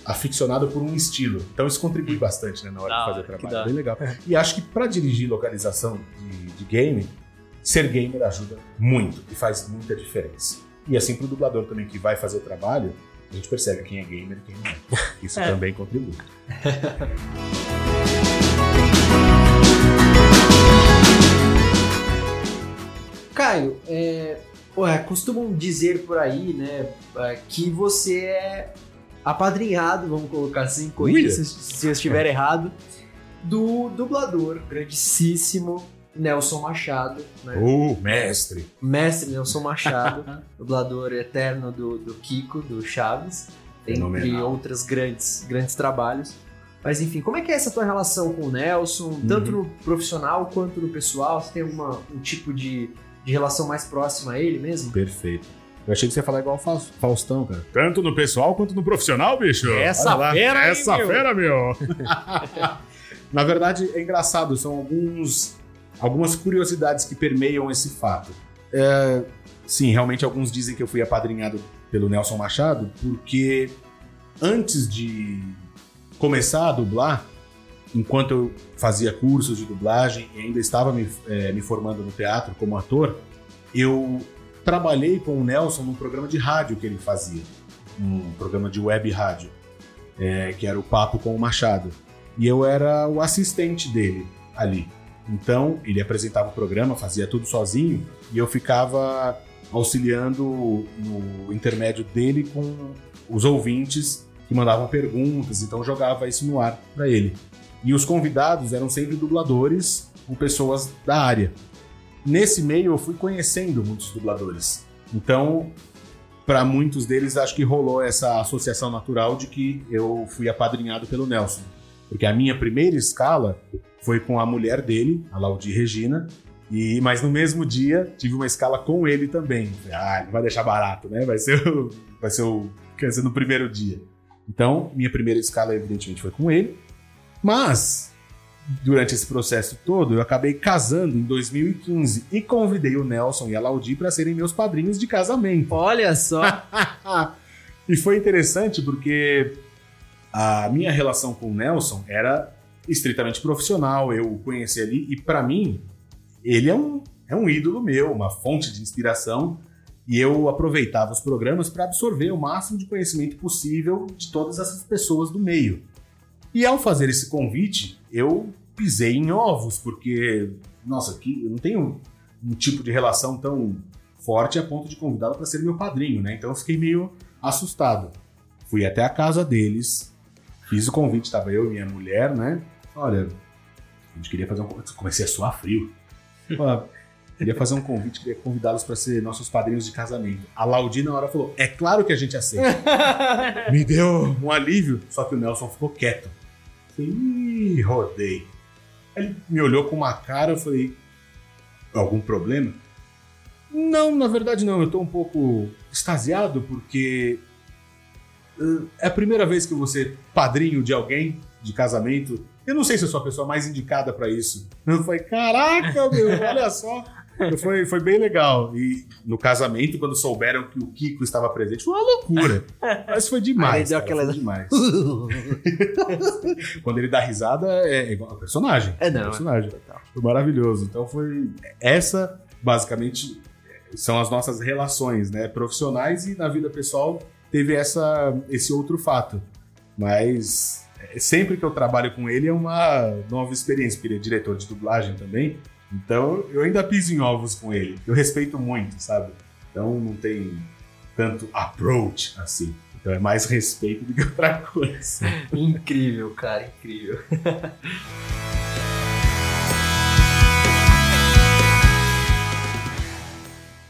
aficionado por um estilo. Então isso contribui bastante né, na hora Da de fazer o trabalho. Bem legal. E acho que para dirigir localização de, de game, ser gamer ajuda muito e faz muita diferença. E assim pro dublador também que vai fazer o trabalho, a gente percebe quem é gamer e quem não é. [LAUGHS] Isso É. também contribui. [LAUGHS] Caio, é, ué, costumam dizer por aí, né, é, que você é apadrinhado, vamos colocar assim, corrija se, se eu estiver [LAUGHS] errado, do dublador grandíssimo Nelson Machado, né? Uh, mestre! Mestre Nelson Machado, [LAUGHS] dublador eterno do, do Kiko, do Chaves, entre Fenomenal. outros grandes, grandes trabalhos. Mas enfim, como é que é essa tua relação com o Nelson, tanto Uhum. no profissional quanto no pessoal? Você tem alguma um tipo de, de relação mais próxima a ele mesmo? Perfeito. Eu achei que você ia falar igual o Faus- Faustão, cara. Tanto no pessoal quanto no profissional, bicho. Essa fera aí, Essa meu. fera, meu. [LAUGHS] [LAUGHS] Na verdade, é engraçado. São alguns, algumas curiosidades que permeiam esse fato. É, sim, realmente alguns dizem que eu fui apadrinhado pelo Nelson Machado, porque antes de começar a dublar, enquanto eu fazia cursos de dublagem e ainda estava me, eh, me formando no teatro como ator, eu trabalhei com o Nelson num programa de rádio que ele fazia, um programa de web rádio, eh, que era o Papo com o Machado. E eu era o assistente dele ali. Então, ele apresentava o programa, fazia tudo sozinho, e eu ficava auxiliando no intermédio dele com os ouvintes que mandavam perguntas, então jogava isso no ar para ele. E os convidados eram sempre dubladores ou pessoas da área. Nesse meio eu fui conhecendo muitos dubladores. Então, para muitos deles acho que rolou essa associação natural de que eu fui apadrinhado pelo Nelson. Porque a minha primeira escala foi com a mulher dele, a Laudi Regina, e mas no mesmo dia tive uma escala com ele também. Ah, não vai deixar barato, né? Vai ser o, vai ser o no primeiro dia. Então, minha primeira escala evidentemente foi com ele. Mas durante esse processo todo, eu acabei casando em 2015 e convidei o Nelson e a Laudi para serem meus padrinhos de casamento. Olha só! [LAUGHS] e foi interessante porque a minha relação com o Nelson era estritamente profissional, eu o conheci ali e para mim ele é um, é um ídolo meu, uma fonte de inspiração e eu aproveitava os programas para absorver o máximo de conhecimento possível de todas essas pessoas do meio. E ao fazer esse convite, eu pisei em ovos, porque, nossa, aqui eu não tenho um tipo de relação tão forte a ponto de convidá-lo para ser meu padrinho, né? Então eu fiquei meio assustado. Fui até a casa deles, fiz o convite, estava eu e minha mulher, né? Olha, a gente queria fazer um. Comecei a suar frio. Ó, queria fazer um convite, queria convidá-los para ser nossos padrinhos de casamento. A Laudina na hora falou: é claro que a gente aceita. [LAUGHS] Me deu um alívio, só que o Nelson ficou quieto. Falei, ih, rodei. Aí ele me olhou com uma cara, eu falei, algum problema? Não, na verdade não, eu tô um pouco extasiado porque é a primeira vez que ser padrinho de alguém de casamento. Eu não sei se eu sou a pessoa mais indicada pra isso. Eu falei, caraca, [LAUGHS] meu, olha só. Foi, foi bem legal. E no casamento, quando souberam que o Kiko estava presente, foi uma loucura. Mas foi Aí demais. deu cara, aquela- demais. [LAUGHS] Quando ele dá risada, é igual ao personagem. É, não, É personagem. Total. Foi maravilhoso. Então foi. Essa, basicamente, são as nossas relações, né? Profissionais e na vida pessoal teve essa, esse outro fato. Mas é, sempre que eu trabalho com ele é uma nova experiência, porque ele é diretor de dublagem também. Então eu ainda piso em ovos com ele. Eu respeito muito, sabe? Então não tem tanto approach assim. Então é mais respeito do que outra coisa. [LAUGHS] Incrível, cara, incrível. [LAUGHS]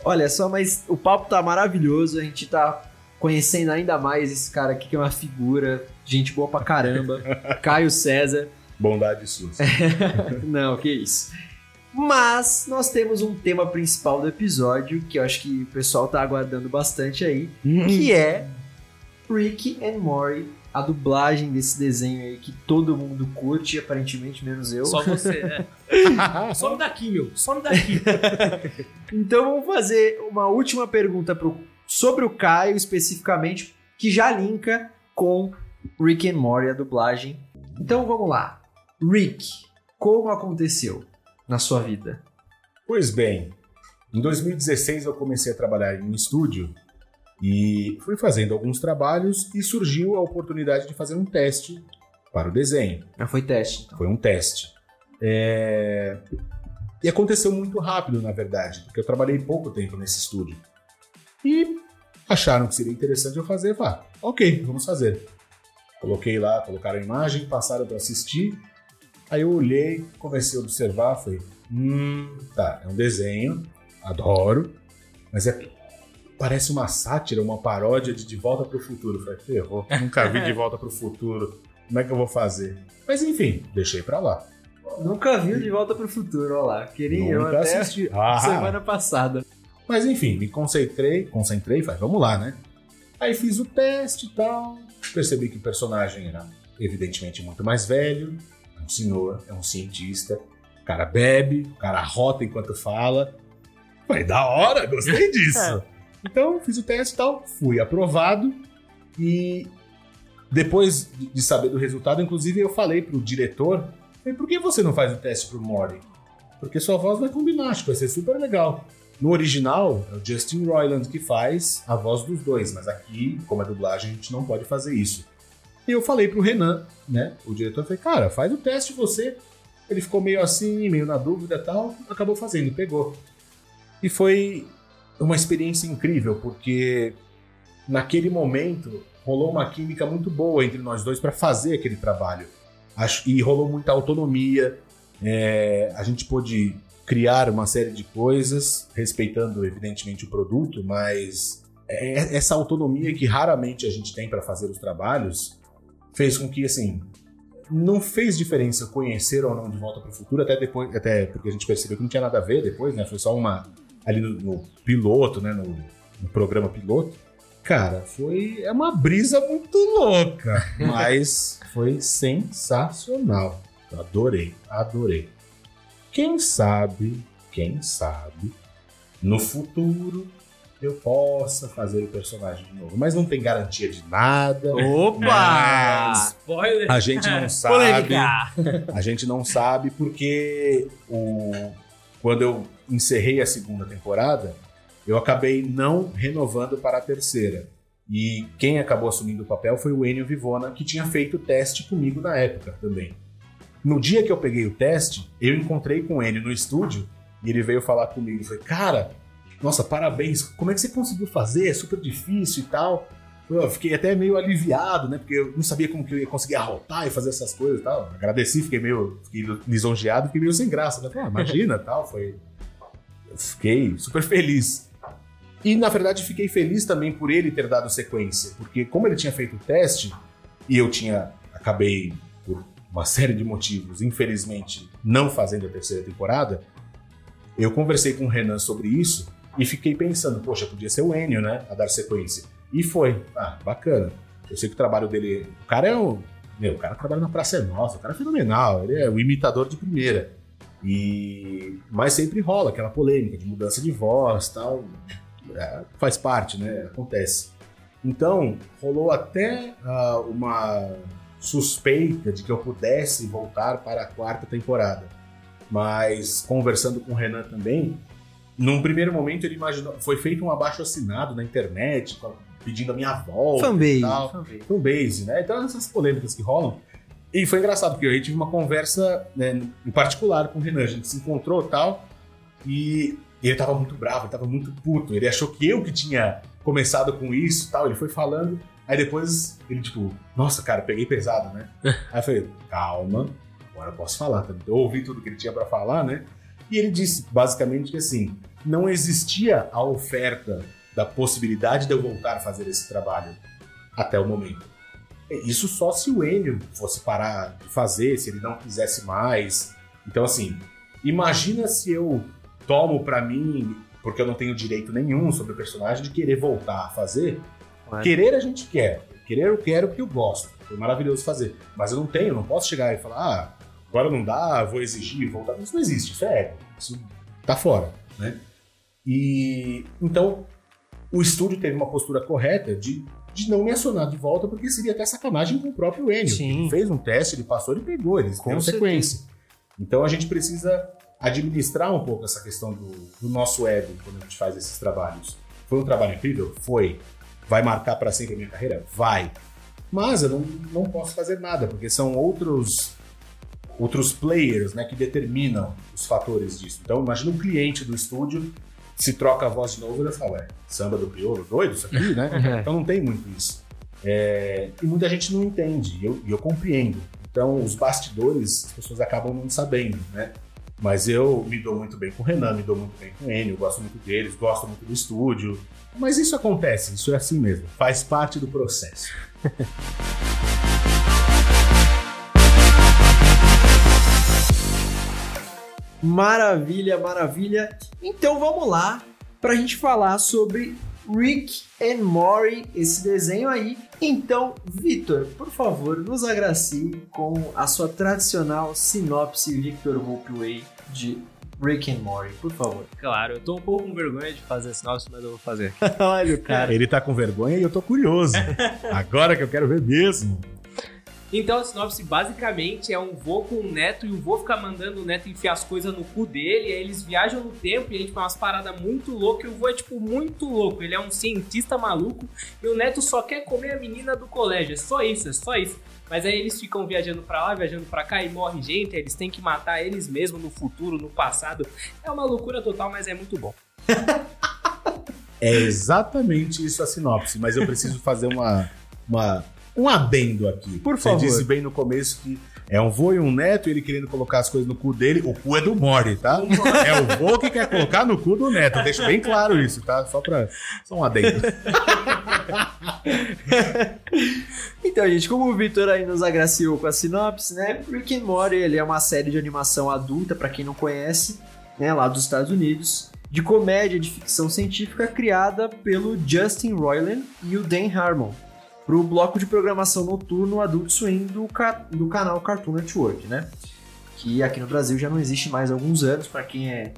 Olha só, mas o papo tá maravilhoso, a gente tá conhecendo ainda mais esse cara aqui que é uma figura, gente boa pra caramba, [LAUGHS] Caio César. Bondade sua. [LAUGHS] Não, que isso. Mas nós temos um tema principal do episódio que eu acho que o pessoal tá aguardando bastante aí, que é Rick and Morty, a dublagem desse desenho aí que todo mundo curte, aparentemente menos eu. Só você, é. [LAUGHS] Some daqui, meu. Some daqui. Então vamos fazer uma última pergunta pro, sobre o Caio especificamente, que já linka com Rick and Morty, a dublagem. Então vamos lá. Rick, como aconteceu na sua vida? Pois bem, em 2016 eu comecei a trabalhar em um estúdio e fui fazendo alguns trabalhos e surgiu a oportunidade de fazer um teste para o desenho. Já foi teste, então. Foi um teste. É, E aconteceu muito rápido, na verdade, porque eu trabalhei pouco tempo nesse estúdio. E acharam que seria interessante eu fazer, vá, ok, vamos fazer. Coloquei lá, colocaram a imagem, passaram para assistir. Aí eu olhei, comecei a observar, falei, hum, tá, é um desenho, adoro, mas é parece uma sátira, uma paródia de De Volta para o Futuro. Falei, ferrou, [LAUGHS] nunca vi De Volta para o Futuro, como é que eu vou fazer? Mas enfim, deixei pra lá. Nunca viu De Volta pro Futuro, olha lá. Queria eu até assisti. Ah, semana passada. Mas enfim, me concentrei, concentrei, falei, vamos lá, né? Aí fiz o teste e tal, percebi que o personagem era evidentemente muito mais velho, é um senhor, é um cientista, o cara bebe, o cara rota enquanto fala. Falei, da hora, gostei [LAUGHS] disso. então, fiz o teste e tal, fui aprovado e depois de- de saber do resultado, inclusive eu falei pro diretor, falei, por que você não faz o teste pro Mori? Porque sua voz vai combinar, acho que vai ser super legal. No original, é o Justin Roiland que faz a voz dos dois, mas aqui, como é dublagem, a gente não pode fazer isso. E eu falei pro Renan, né, o diretor, falei, cara, faz o teste você. Ele ficou meio assim, meio na dúvida tal, acabou fazendo, pegou. E foi uma experiência incrível, porque naquele momento rolou uma química muito boa entre nós dois para fazer aquele trabalho. E rolou muita autonomia, é, a gente pôde criar uma série de coisas, respeitando evidentemente o produto, mas é- essa autonomia que raramente a gente tem para fazer os trabalhos fez com que assim não fez diferença conhecer ou não de volta para o futuro até depois até porque a gente percebeu que não tinha nada a ver depois né? Foi só uma ali no, no piloto né? No, no programa piloto. Cara foi é uma brisa muito louca mas foi sensacional. Adorei adorei quem sabe, quem sabe, no futuro eu possa fazer o personagem de novo. Mas não tem garantia de nada. Opa! Spoiler. A gente não [LAUGHS] sabe. Polêmica! A gente não sabe porque o... quando eu encerrei a segunda temporada, eu acabei não renovando para a terceira. E quem acabou assumindo o papel foi o Enio Vivona, que tinha feito o teste comigo na época também. No dia que eu peguei o teste, eu encontrei com Enio no estúdio e ele veio falar comigo. Eu falei, cara, nossa, parabéns, como é que você conseguiu fazer? É super difícil e tal. Eu fiquei até meio aliviado, né? Porque eu não sabia como que eu ia conseguir arrotar e fazer essas coisas e tal. Agradeci, fiquei meio fiquei lisonjeado, fiquei meio sem graça, né? Falei, ah, imagina [LAUGHS] tal, foi. Eu fiquei super feliz. E na verdade fiquei feliz também por ele ter dado sequência, porque como ele tinha feito o teste e eu tinha acabei uma série de motivos, infelizmente, não fazendo a terceira temporada, eu conversei com o Renan sobre isso e fiquei pensando, poxa, podia ser o Enio, né, a dar sequência. E foi. Ah, bacana. Eu sei que o trabalho dele. O cara é o. Meu, o cara trabalha na Praça é Nossa, o cara é fenomenal, ele é o imitador de primeira. E mas sempre rola aquela polêmica de mudança de voz, tal. É, faz parte, né? Acontece. Então rolou até uh, uma suspeita de que eu pudesse voltar para a quarta temporada. Mas conversando com o Renan também, num primeiro momento ele imaginou, foi feito um abaixo assinado na internet pedindo a minha volta, fanbase, tal, fanbase. fanbase, né? Então essas polêmicas que rolam. E foi engraçado, porque eu tive uma conversa né, em particular com o Renan. A gente se encontrou tal. E ele tava muito bravo, ele tava muito puto. Ele achou que eu que tinha começado com isso tal. Ele foi falando. Aí depois ele, tipo, nossa, cara, peguei pesado, né? [LAUGHS] Aí eu falei, calma, agora eu posso falar também. Eu ouvi tudo que ele tinha para falar, né? E ele disse basicamente que assim, não existia a oferta da possibilidade de eu voltar a fazer esse trabalho até o momento. Isso só se o Enio fosse parar de fazer, se ele não quisesse mais. Então, assim, imagina se eu tomo para mim, porque eu não tenho direito nenhum sobre o personagem, de querer voltar a fazer. Querer a gente quer. Querer eu quero porque eu gosto. Foi maravilhoso fazer. Mas eu não tenho, não posso chegar e falar, ah, agora não dá, vou exigir, voltar. Isso não existe, isso é ego. Isso tá fora, né? E então o estúdio teve uma postura correta de de não me acionar de volta, porque seria até sacanagem com o próprio Enio. Ele fez um teste, ele passou, ele pegou, eles com sequência. Então a gente precisa administrar um pouco essa questão do, do, nosso ego quando a gente faz esses trabalhos. Foi um trabalho incrível? Foi. Vai marcar para sempre a minha carreira? Vai. Mas eu não, não posso fazer nada, porque são outros outros players né, que determinam os fatores disso. Então, imagina um cliente do estúdio se troca a voz de novo, ele fala, ué, samba do crioulo, doido isso aqui, né? [LAUGHS] É. então não tem muito isso. É, e muita gente não entende, e eu, eu compreendo. Então, os bastidores, as pessoas acabam não sabendo, né? Mas eu me dou muito bem com o Renan, me dou muito bem com o Enio, gosto muito deles, gosto muito do estúdio. Mas isso acontece, isso é assim mesmo, faz parte do processo. [LAUGHS] Maravilha, maravilha. Então vamos lá para a gente falar sobre Rick and Morty, esse desenho aí. Então, Vitor, por favor, nos agracie com a sua tradicional sinopse Victor Hopeway de Rick and Morty, por favor. Claro, eu tô um pouco com vergonha de fazer a sinopse, mas eu vou fazer. [LAUGHS] Olha o cara. Ele tá com vergonha e eu tô curioso. [LAUGHS] Agora que eu quero ver mesmo. Então a sinopse basicamente é um vô com um neto e o vô fica mandando o neto enfiar as coisas no cu dele, e aí eles viajam no tempo e aí tipo, é umas paradas muito loucas, e o vô é tipo muito louco, ele é um cientista maluco e o neto só quer comer a menina do colégio, é só isso, é só isso. Mas aí eles ficam viajando para lá, viajando para cá e morre gente, eles têm que matar eles mesmos no futuro, no passado. É uma loucura total, mas é muito bom. é exatamente isso a sinopse, mas eu preciso fazer uma, uma um adendo aqui. Por favor. Você disse bem no começo que é um vô e um neto, ele querendo colocar as coisas no cu dele. O cu é do Mori, tá? É o vô que quer colocar no cu do neto. Deixa bem claro isso, tá? Só pra. Só um adendo. [LAUGHS] então, gente, como o Victor aí nos agraciou com a sinopse, né? Rick and Morty, ele é uma série de animação adulta, para quem não conhece, né? Lá dos Estados Unidos. De comédia de ficção científica criada pelo Justin Roiland e o Dan Harmon para o bloco de programação noturno Adult Swim do, ca do canal Cartoon Network, né? Que aqui no Brasil já não existe mais há alguns anos, para quem é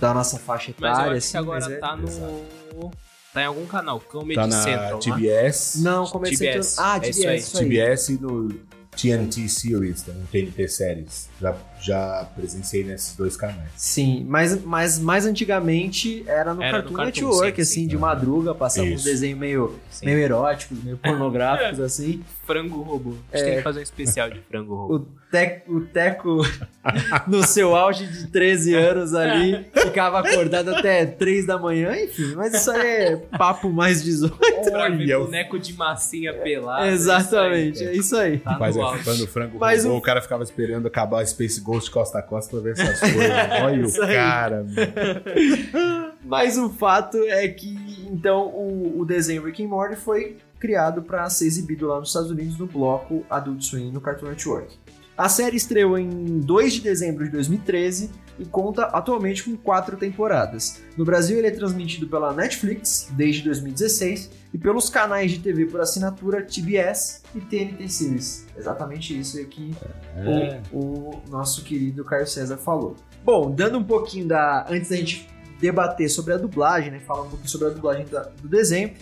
da nossa faixa etária. Mas eu acho assim, que agora é... tá no... Tá em algum canal, Comedy tá na Central, TBS. Né? Não, Comedy TBS. Central. Ah, TBS, é isso aí. TBS no TNT Series, também, TNT Series. Já, já presenciei nesses dois canais. Sim, mas, mas mais antigamente era no era Cartoon, Cartoon Network, sim, assim, sim, de madruga, passava uns desenhos meio, meio eróticos, meio pornográficos, [LAUGHS] assim. Frango robô. A gente é... tem que fazer um especial de frango [LAUGHS] robô. O, te, o Teco, [LAUGHS] no seu auge de 13 anos ali, ficava acordado até 3 da manhã, enfim, mas isso aí é papo mais 18. Olha, o boneco de massinha pelada. Exatamente, é isso aí. Tá Mas é fã do frango Mas robô, o... o cara ficava esperando acabar o Space Ghost costa a costa pra ver essas coisas. [LAUGHS] Olha o cara, mano. [LAUGHS] Mas o fato é que, então, o, o desenho Rick and Morty foi criado para ser exibido lá nos Estados Unidos no bloco Adult Swim no Cartoon Network. A série estreou em 2 de dezembro de 2013 e conta atualmente com quatro temporadas. No Brasil, ele é transmitido pela Netflix desde 2016 e pelos canais de TV por assinatura TBS e TNT Series. Exatamente isso que É. o, o nosso querido Caio César falou. Bom, dando um pouquinho da. Antes da gente debater sobre a dublagem, né? Falar um pouquinho sobre a dublagem da- do desenho.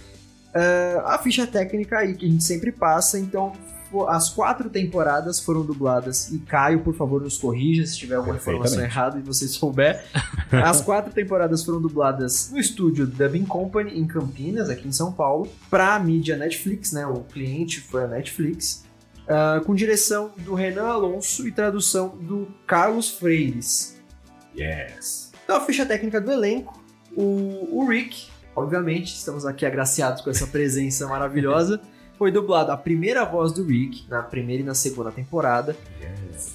é, a ficha técnica aí que a gente sempre passa, então. As quatro temporadas foram dubladas, e Caio, por favor, nos corrija se tiver alguma informação errada e você souber. [LAUGHS] As quatro temporadas foram dubladas no estúdio Dubbing Company, em Campinas, aqui em São Paulo, para a mídia Netflix, né? O cliente foi a Netflix. Ah, com direção do Renan Alonso e tradução do Carlos Freires. Yes. Então, a ficha técnica do elenco, o, o Rick, obviamente, estamos aqui agraciados com essa presença maravilhosa, [LAUGHS] foi dublado a primeira voz do Rick, na primeira e na segunda temporada,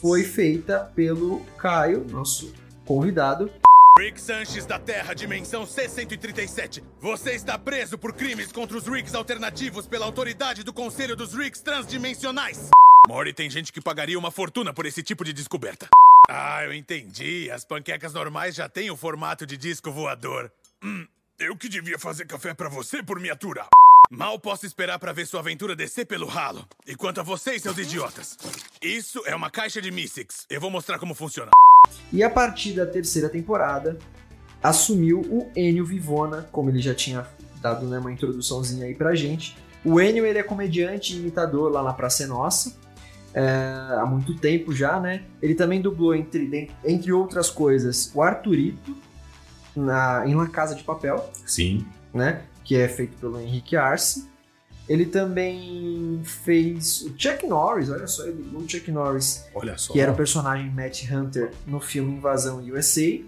foi feita pelo Caio, nosso convidado. Rick Sanches da Terra, dimensão C-137. Você está preso por crimes contra os Ricks alternativos pela autoridade do Conselho dos Ricks Transdimensionais. Mori, tem gente que pagaria uma fortuna por esse tipo de descoberta. Ah, eu entendi. As panquecas normais já têm o formato de disco voador. Hum, eu que devia fazer café pra você por me aturar. Mal posso esperar pra ver sua aventura descer pelo ralo. E quanto a vocês, seus idiotas, isso é uma caixa de Mystics. Eu vou mostrar como funciona. E a partir da terceira temporada, assumiu o Enio Vivona, como ele já tinha dado né, uma introduçãozinha aí pra gente. O Enio ele é comediante e imitador lá na Praça é Nossa, é, há muito tempo já, né? Ele também dublou, entre, entre outras coisas, o Arthurito na, em La Casa de Papel, Sim. né? Que é feito pelo Henrique Arce. Ele também fez o Chuck Norris, olha só, ele dublou o Chuck Norris Olha só. que era o personagem Matt Hunter no filme Invasão USA.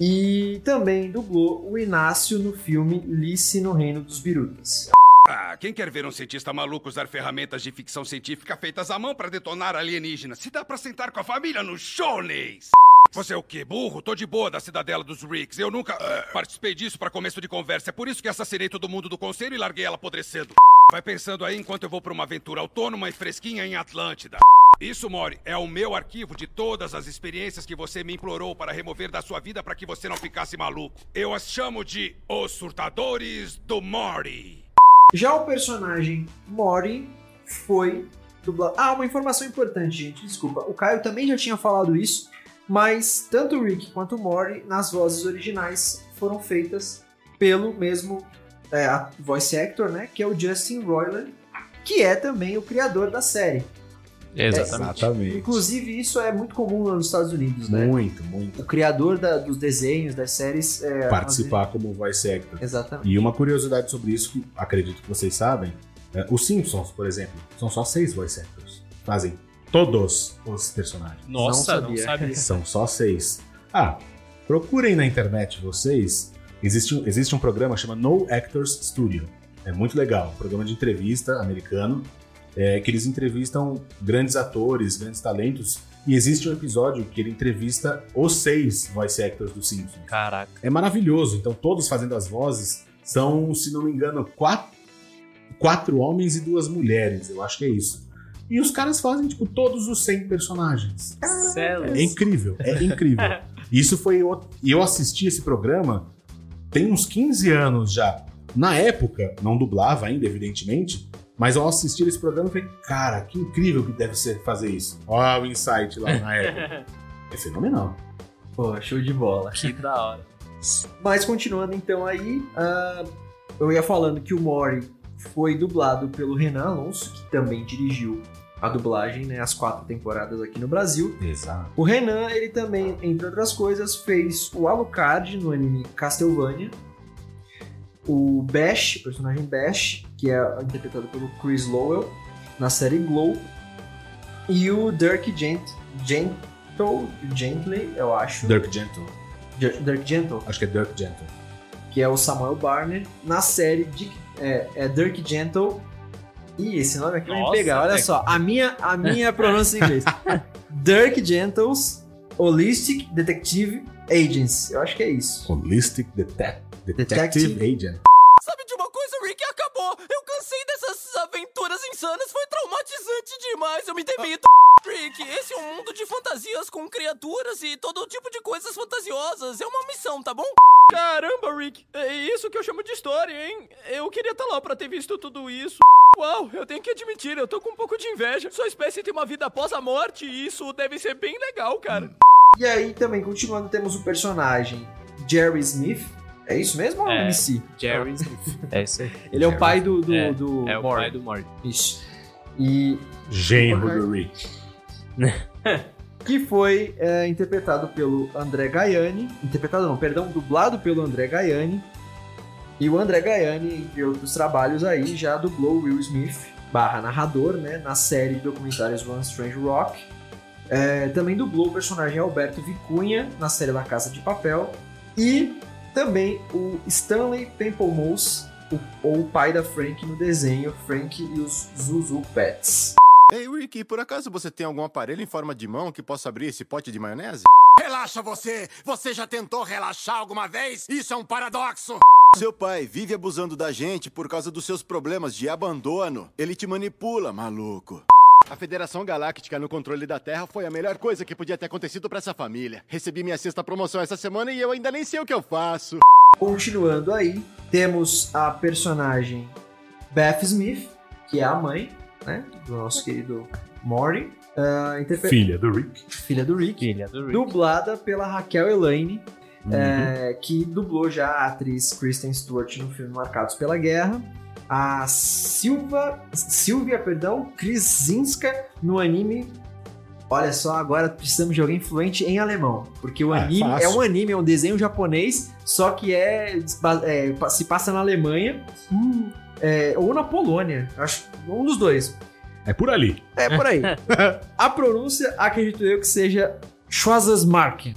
E também dublou o Inácio no filme Lice no Reino dos Birutas. Ah, quem quer ver um cientista maluco usar ferramentas de ficção científica feitas à mão pra detonar alienígenas? Se dá pra sentar com a família no Shoney's! Você é o quê? Burro? Tô de boa da cidadela dos Ricks. Eu nunca ah, participei disso pra começo de conversa. É por isso que assassinei todo mundo do conselho e larguei ela apodrecendo. Vai pensando aí enquanto eu vou pra uma aventura autônoma e fresquinha em Atlântida. Isso, Mori, é o meu arquivo de todas as experiências que você me implorou para remover da sua vida para que você não ficasse maluco. Eu as chamo de Os Surtadores do Mori. Já o personagem Mori foi dublado. Ah, uma informação importante, gente, desculpa. O Caio também já tinha falado isso, mas tanto o Rick quanto o Mori, nas vozes originais, foram feitas pelo mesmo é, a- voice actor, né? Que é o Justin Roiland, que é também o criador da série. Exatamente. Exatamente. Inclusive, isso é muito comum nos Estados Unidos, né? Muito, muito. O criador da- dos desenhos, das séries. É, Participar como voice actor. Exatamente. E uma curiosidade sobre isso, que acredito que vocês sabem, é, os Simpsons, por exemplo, são só seis voice actors. Fazem todos os personagens. Nossa, Não não sabia. sabia. [LAUGHS] São só seis. Ah, procurem na internet vocês. Existe, um- existe um programa chama No Actors Studio. É muito legal. Um programa de entrevista americano. é, que eles entrevistam grandes atores, grandes talentos. E existe um episódio que ele entrevista os seis voice actors do Simpsons. Caraca. É maravilhoso. Então, todos fazendo as vozes são, se não me engano, quatro, quatro homens e duas mulheres. Eu acho que é isso. E os caras fazem, tipo, todos os 100 personagens. Céu. É incrível, é incrível. [LAUGHS] Isso foi. o- E eu assisti esse programa tem uns 15 anos já. Na época, não dublava ainda, evidentemente, mas ao assistir esse programa, eu falei, cara, que incrível que deve ser fazer isso. Ó, o insight lá na época. [LAUGHS] É fenomenal. Pô, show de bola. Que da hora. Mas continuando então aí, ah, eu ia falando que o Mori foi dublado pelo Renan Alonso, que também dirigiu a dublagem, né, as quatro temporadas aqui no Brasil. Exato. O Renan, ele também, entre outras coisas, fez o Alucard no anime Castlevania. O Bash, o personagem Bash, que é interpretado pelo Chris Lowell, na série Glow. E o Dirk Gent, Gentle, Gently, eu acho. Dirk Gentle. Dir- Dirk Gentle, Acho que é Dirk Gentle. que é o Samuel Barner, na série Dick, é, é Dirk Gentle. Ih, esse nome aqui vai me Nossa, pegar. Olha é. só, a minha, a minha pronúncia em inglês. [LAUGHS] Dirk Gentles Holistic Detective Agency. Eu acho que é isso. Holistic Detec- Detective, Detective. Agent. Sabe de uma coisa, Rick? Acabou! Eu cansei dessas aventuras insanas, foi traumatizante demais, eu me demito! Rick, esse é um mundo de fantasias com criaturas e todo tipo de coisas fantasiosas. É uma missão, tá bom? Caramba, Rick, é isso que eu chamo de história, hein? Eu queria estar lá pra ter visto tudo isso. Uau, eu tenho que admitir, eu tô com um pouco de inveja. Sua espécie tem uma vida após a morte e isso deve ser bem legal, cara. E aí também, continuando, temos o personagem Jerry Smith. É isso mesmo ou é É. MC? Jerry Smith. É isso aí. [LAUGHS] Ele é o pai do, do, É, do É o Morty. pai do Morty. Isso. E Genro do Rick. [LAUGHS] que foi é, interpretado pelo André Gaiani. Interpretado não, perdão, dublado pelo André Gaiani. E o André Gaiani, entre outros trabalhos aí, já dublou Will Smith, barra narrador, né, na série de documentários One Strange Rock. É, também dublou o personagem Alberto Vicunha na série La Casa de Papel. E também o Stanley Pamplemousse, o, ou o pai da Frank no desenho Frank e os Zuzu Pets. Ei, Rick, por acaso você tem algum aparelho em forma de mão que possa abrir esse pote de maionese? Relaxa você! Você já tentou relaxar alguma vez? Isso é um paradoxo! Seu pai vive abusando da gente por causa dos seus problemas de abandono. Ele te manipula, maluco. A Federação Galáctica no controle da Terra foi a melhor coisa que podia ter acontecido pra essa família. Recebi minha sexta promoção essa semana e eu ainda nem sei o que eu faço. Continuando aí, temos a personagem Beth Smith, que é a mãe, né, do nosso querido Morty, ah, interpre- Filha do Rick. filha do Rick, Filha do Rick. dublada pela Raquel Elaine, Uhum. é, que dublou já a atriz Kristen Stewart no filme Marcados pela Guerra, a Silva, Silvia, perdão, Krasinska no anime. Olha só, agora precisamos de alguém fluente em alemão, porque o Ah, anime fácil. é um anime, é um desenho japonês, só que é, é, se passa na Alemanha é, ou na Polônia, acho um dos dois. É por ali. É por aí. [LAUGHS] a pronúncia, acredito eu que seja Schwarzmark.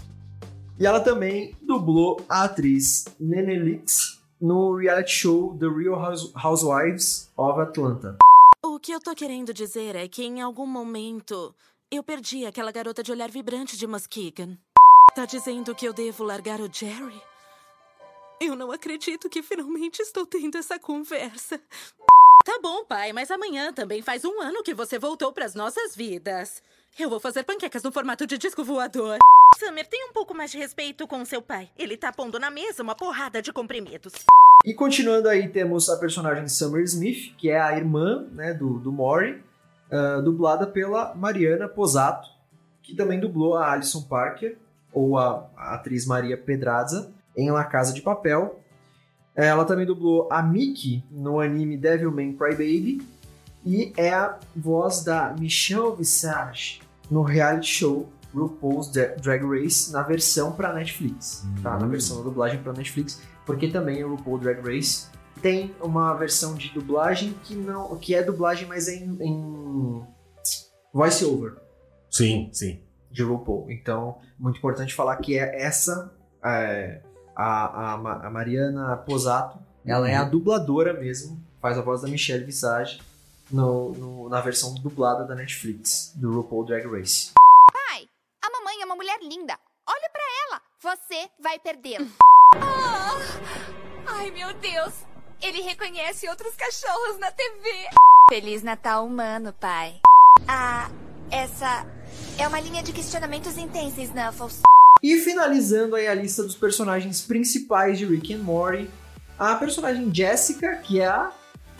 E ela também dublou a atriz Nenelix no reality show The Real House- Housewives of Atlanta. O que eu tô querendo dizer é que em algum momento eu perdi aquela garota de olhar vibrante de Muskegon. Tá dizendo que eu devo largar o Jerry? Eu não acredito que finalmente estou tendo essa conversa. Tá bom, pai, mas amanhã também faz um ano que você voltou pras nossas vidas. Eu vou fazer panquecas no formato de disco voador. Summer, tenha um pouco mais de respeito com seu pai. Ele tá pondo na mesa uma porrada de comprimidos. E continuando aí, temos a personagem Summer Smith, que é a irmã né, do, do Maury, ah, dublada pela Mariana Posato, que também dublou a Alison Parker, ou a, a atriz Maria Pedraza, em La Casa de Papel. Ela também dublou a Mickey no anime Devilman Crybaby, e é a voz da Michelle Visage no reality show RuPaul's Dra- Drag Race na versão para Netflix, tá? Na versão da dublagem para Netflix, porque também o RuPaul Drag Race tem uma versão de dublagem que não, que é dublagem, mas é em, em voice over Sim, sim. de RuPaul. Então, muito importante falar que é essa é, a, a, a Mariana Posato, ela é a dubladora mesmo, faz a voz da Michelle Visage no, no- na versão dublada da Netflix do RuPaul Drag Race. Pai, a mamãe é uma mulher linda. Olha pra ela. Você vai perdê-la. Ai, meu Deus. Ele reconhece outros cachorros na TV. Feliz Natal humano, pai. Ah, essa é uma linha de questionamentos intensa, Snuffles. E finalizando aí a lista dos personagens principais de Rick and Morty, a personagem Jessica, que é a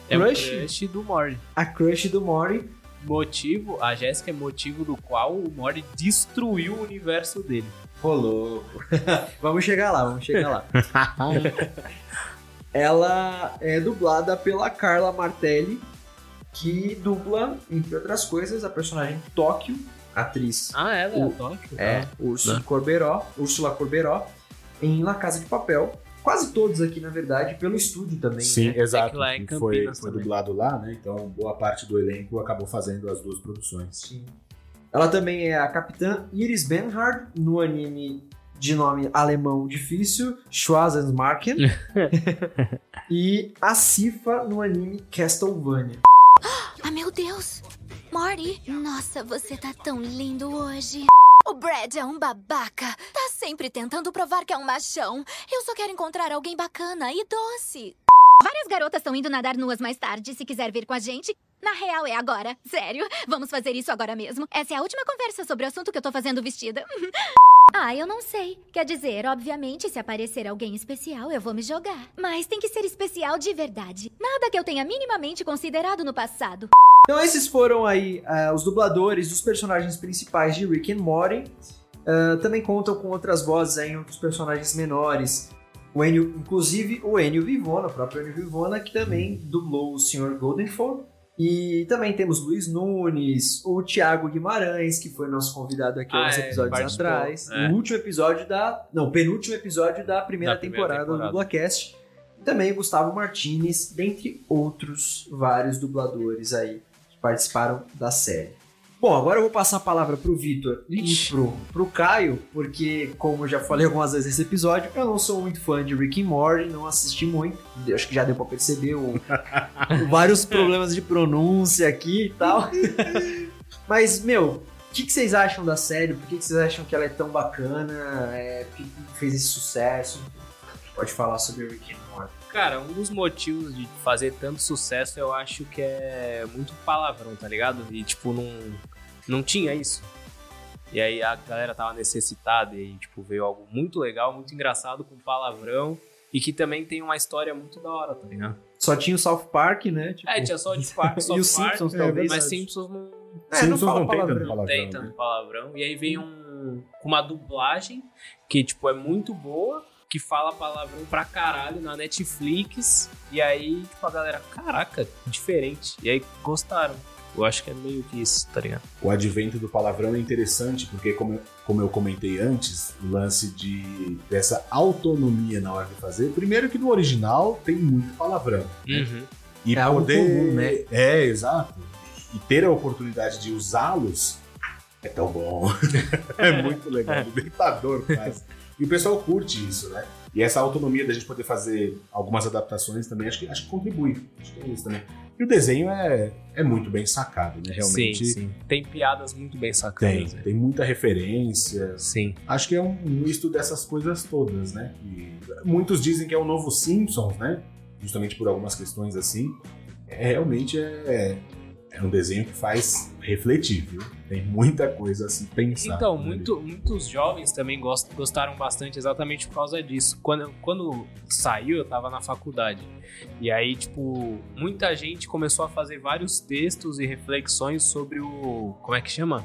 É o Crush? crush do Morty. a crush do Morty. Motivo, a Jéssica é motivo do qual o Morty destruiu o universo dele. Rolou. [LAUGHS] vamos chegar lá, vamos chegar lá. [LAUGHS] Ela é dublada pela Carla Martelli, que dubla, entre outras coisas, a personagem Tóquio, atriz Ah, ela é O- a Tóquio? é Ah. Úrsula Né? Corberó, Úrsula Corberó, em La Casa de Papel. Quase todos aqui, na verdade, pelo estúdio também. Sim, né? exato. É que lá em que foi, foi dublado lá, né? Então, boa parte do elenco acabou fazendo as duas produções. Sim. Ela também é a Capitã Iris Benhard no anime de nome alemão difícil, Schwarzenmarken. [LAUGHS] e a Cifa no anime Castlevania. Ah, meu Deus. Morty, nossa, você tá tão lindo hoje. O Brad é um babaca. Tá sempre tentando provar que é um machão. Eu só quero encontrar alguém bacana e doce. Várias garotas estão indo nadar nuas mais tarde. Se quiser vir com a gente, Na real, é agora. Sério. Vamos fazer isso agora mesmo. Essa é a última conversa sobre o assunto que eu tô fazendo vestida. [LAUGHS] ah, eu não sei. Quer dizer, obviamente, se aparecer alguém especial, eu vou me jogar. Mas tem que ser especial de verdade. Nada que eu tenha minimamente considerado no passado. Então esses foram aí uh, os dubladores dos personagens principais de Rick and Morty. Uh, também contam com outras vozes aí, outros personagens menores. O Enio, inclusive o Enio Vivona, o próprio Enio Vivona, que também dublou o Sr. Goldenford. E também temos Luiz Nunes, o Thiago Guimarães, que foi nosso convidado aqui Ah, uns é, episódios atrás. é. O último episódio da. Não, penúltimo episódio da primeira, Da primeira temporada, temporada. do Dublacast. E também o Gustavo Martinez, dentre outros vários dubladores aí que participaram da série. Bom, agora eu vou passar a palavra pro Vitor e pro, pro Caio, porque, como eu já falei algumas vezes nesse episódio, eu não sou muito fã de Rick and Morty, não assisti muito. Acho que já deu pra perceber o, [LAUGHS] vários problemas de pronúncia aqui e tal. [LAUGHS] Mas, meu, o que, que vocês acham da série? Por que, que vocês acham que ela é tão bacana? É, por que fez esse sucesso? Pode falar sobre Rick and Morty. Cara, um dos motivos de fazer tanto sucesso eu acho que é muito palavrão, tá ligado? E tipo, não, não tinha isso. E aí a galera tava necessitada e aí, tipo, veio algo muito legal, muito engraçado com palavrão e que também tem uma história muito da hora, tá ligado? Só tinha o South Park, né? Tipo- É, tinha só de Park, [LAUGHS] e os Simpsons, talvez. Mas Simpsons não. É, não Simpsons fala não tem tanto palavrão. Não tem tanto palavrão. E aí vem um. com uma dublagem que, tipo, é muito boa, que fala palavrão pra caralho na Netflix. E aí, tipo, a galera, caraca, diferente. E aí gostaram. Eu acho que é meio que isso, tá ligado? O advento do palavrão é interessante porque, como eu, como eu comentei antes, o lance de dessa autonomia na hora de fazer. Primeiro que no original tem muito palavrão. né? Uhum. E É algo poder, comum, né? É, exato. E ter a oportunidade de usá-los é tão bom. [LAUGHS] é muito legal, libertador quase. E o pessoal curte isso, né? E essa autonomia da gente poder fazer algumas adaptações também, acho que, acho que contribui. Acho que é isso também. E o desenho é, é muito bem sacado, né? Realmente. Sim, sim. Tem piadas muito bem Tem, sacadas. né? tem muita referência. Sim. Acho que é um misto dessas coisas todas, né? E muitos dizem que é o novo Simpsons, né? Justamente por algumas questões assim. É, realmente é, é um desenho que faz refletir, viu? Tem muita coisa a se pensar. Então, muito- muitos jovens também gost- gostaram bastante exatamente por causa disso. Quando, quando saiu, eu tava na faculdade. E aí, tipo, muita gente começou a fazer vários textos e reflexões sobre o. Como é que chama?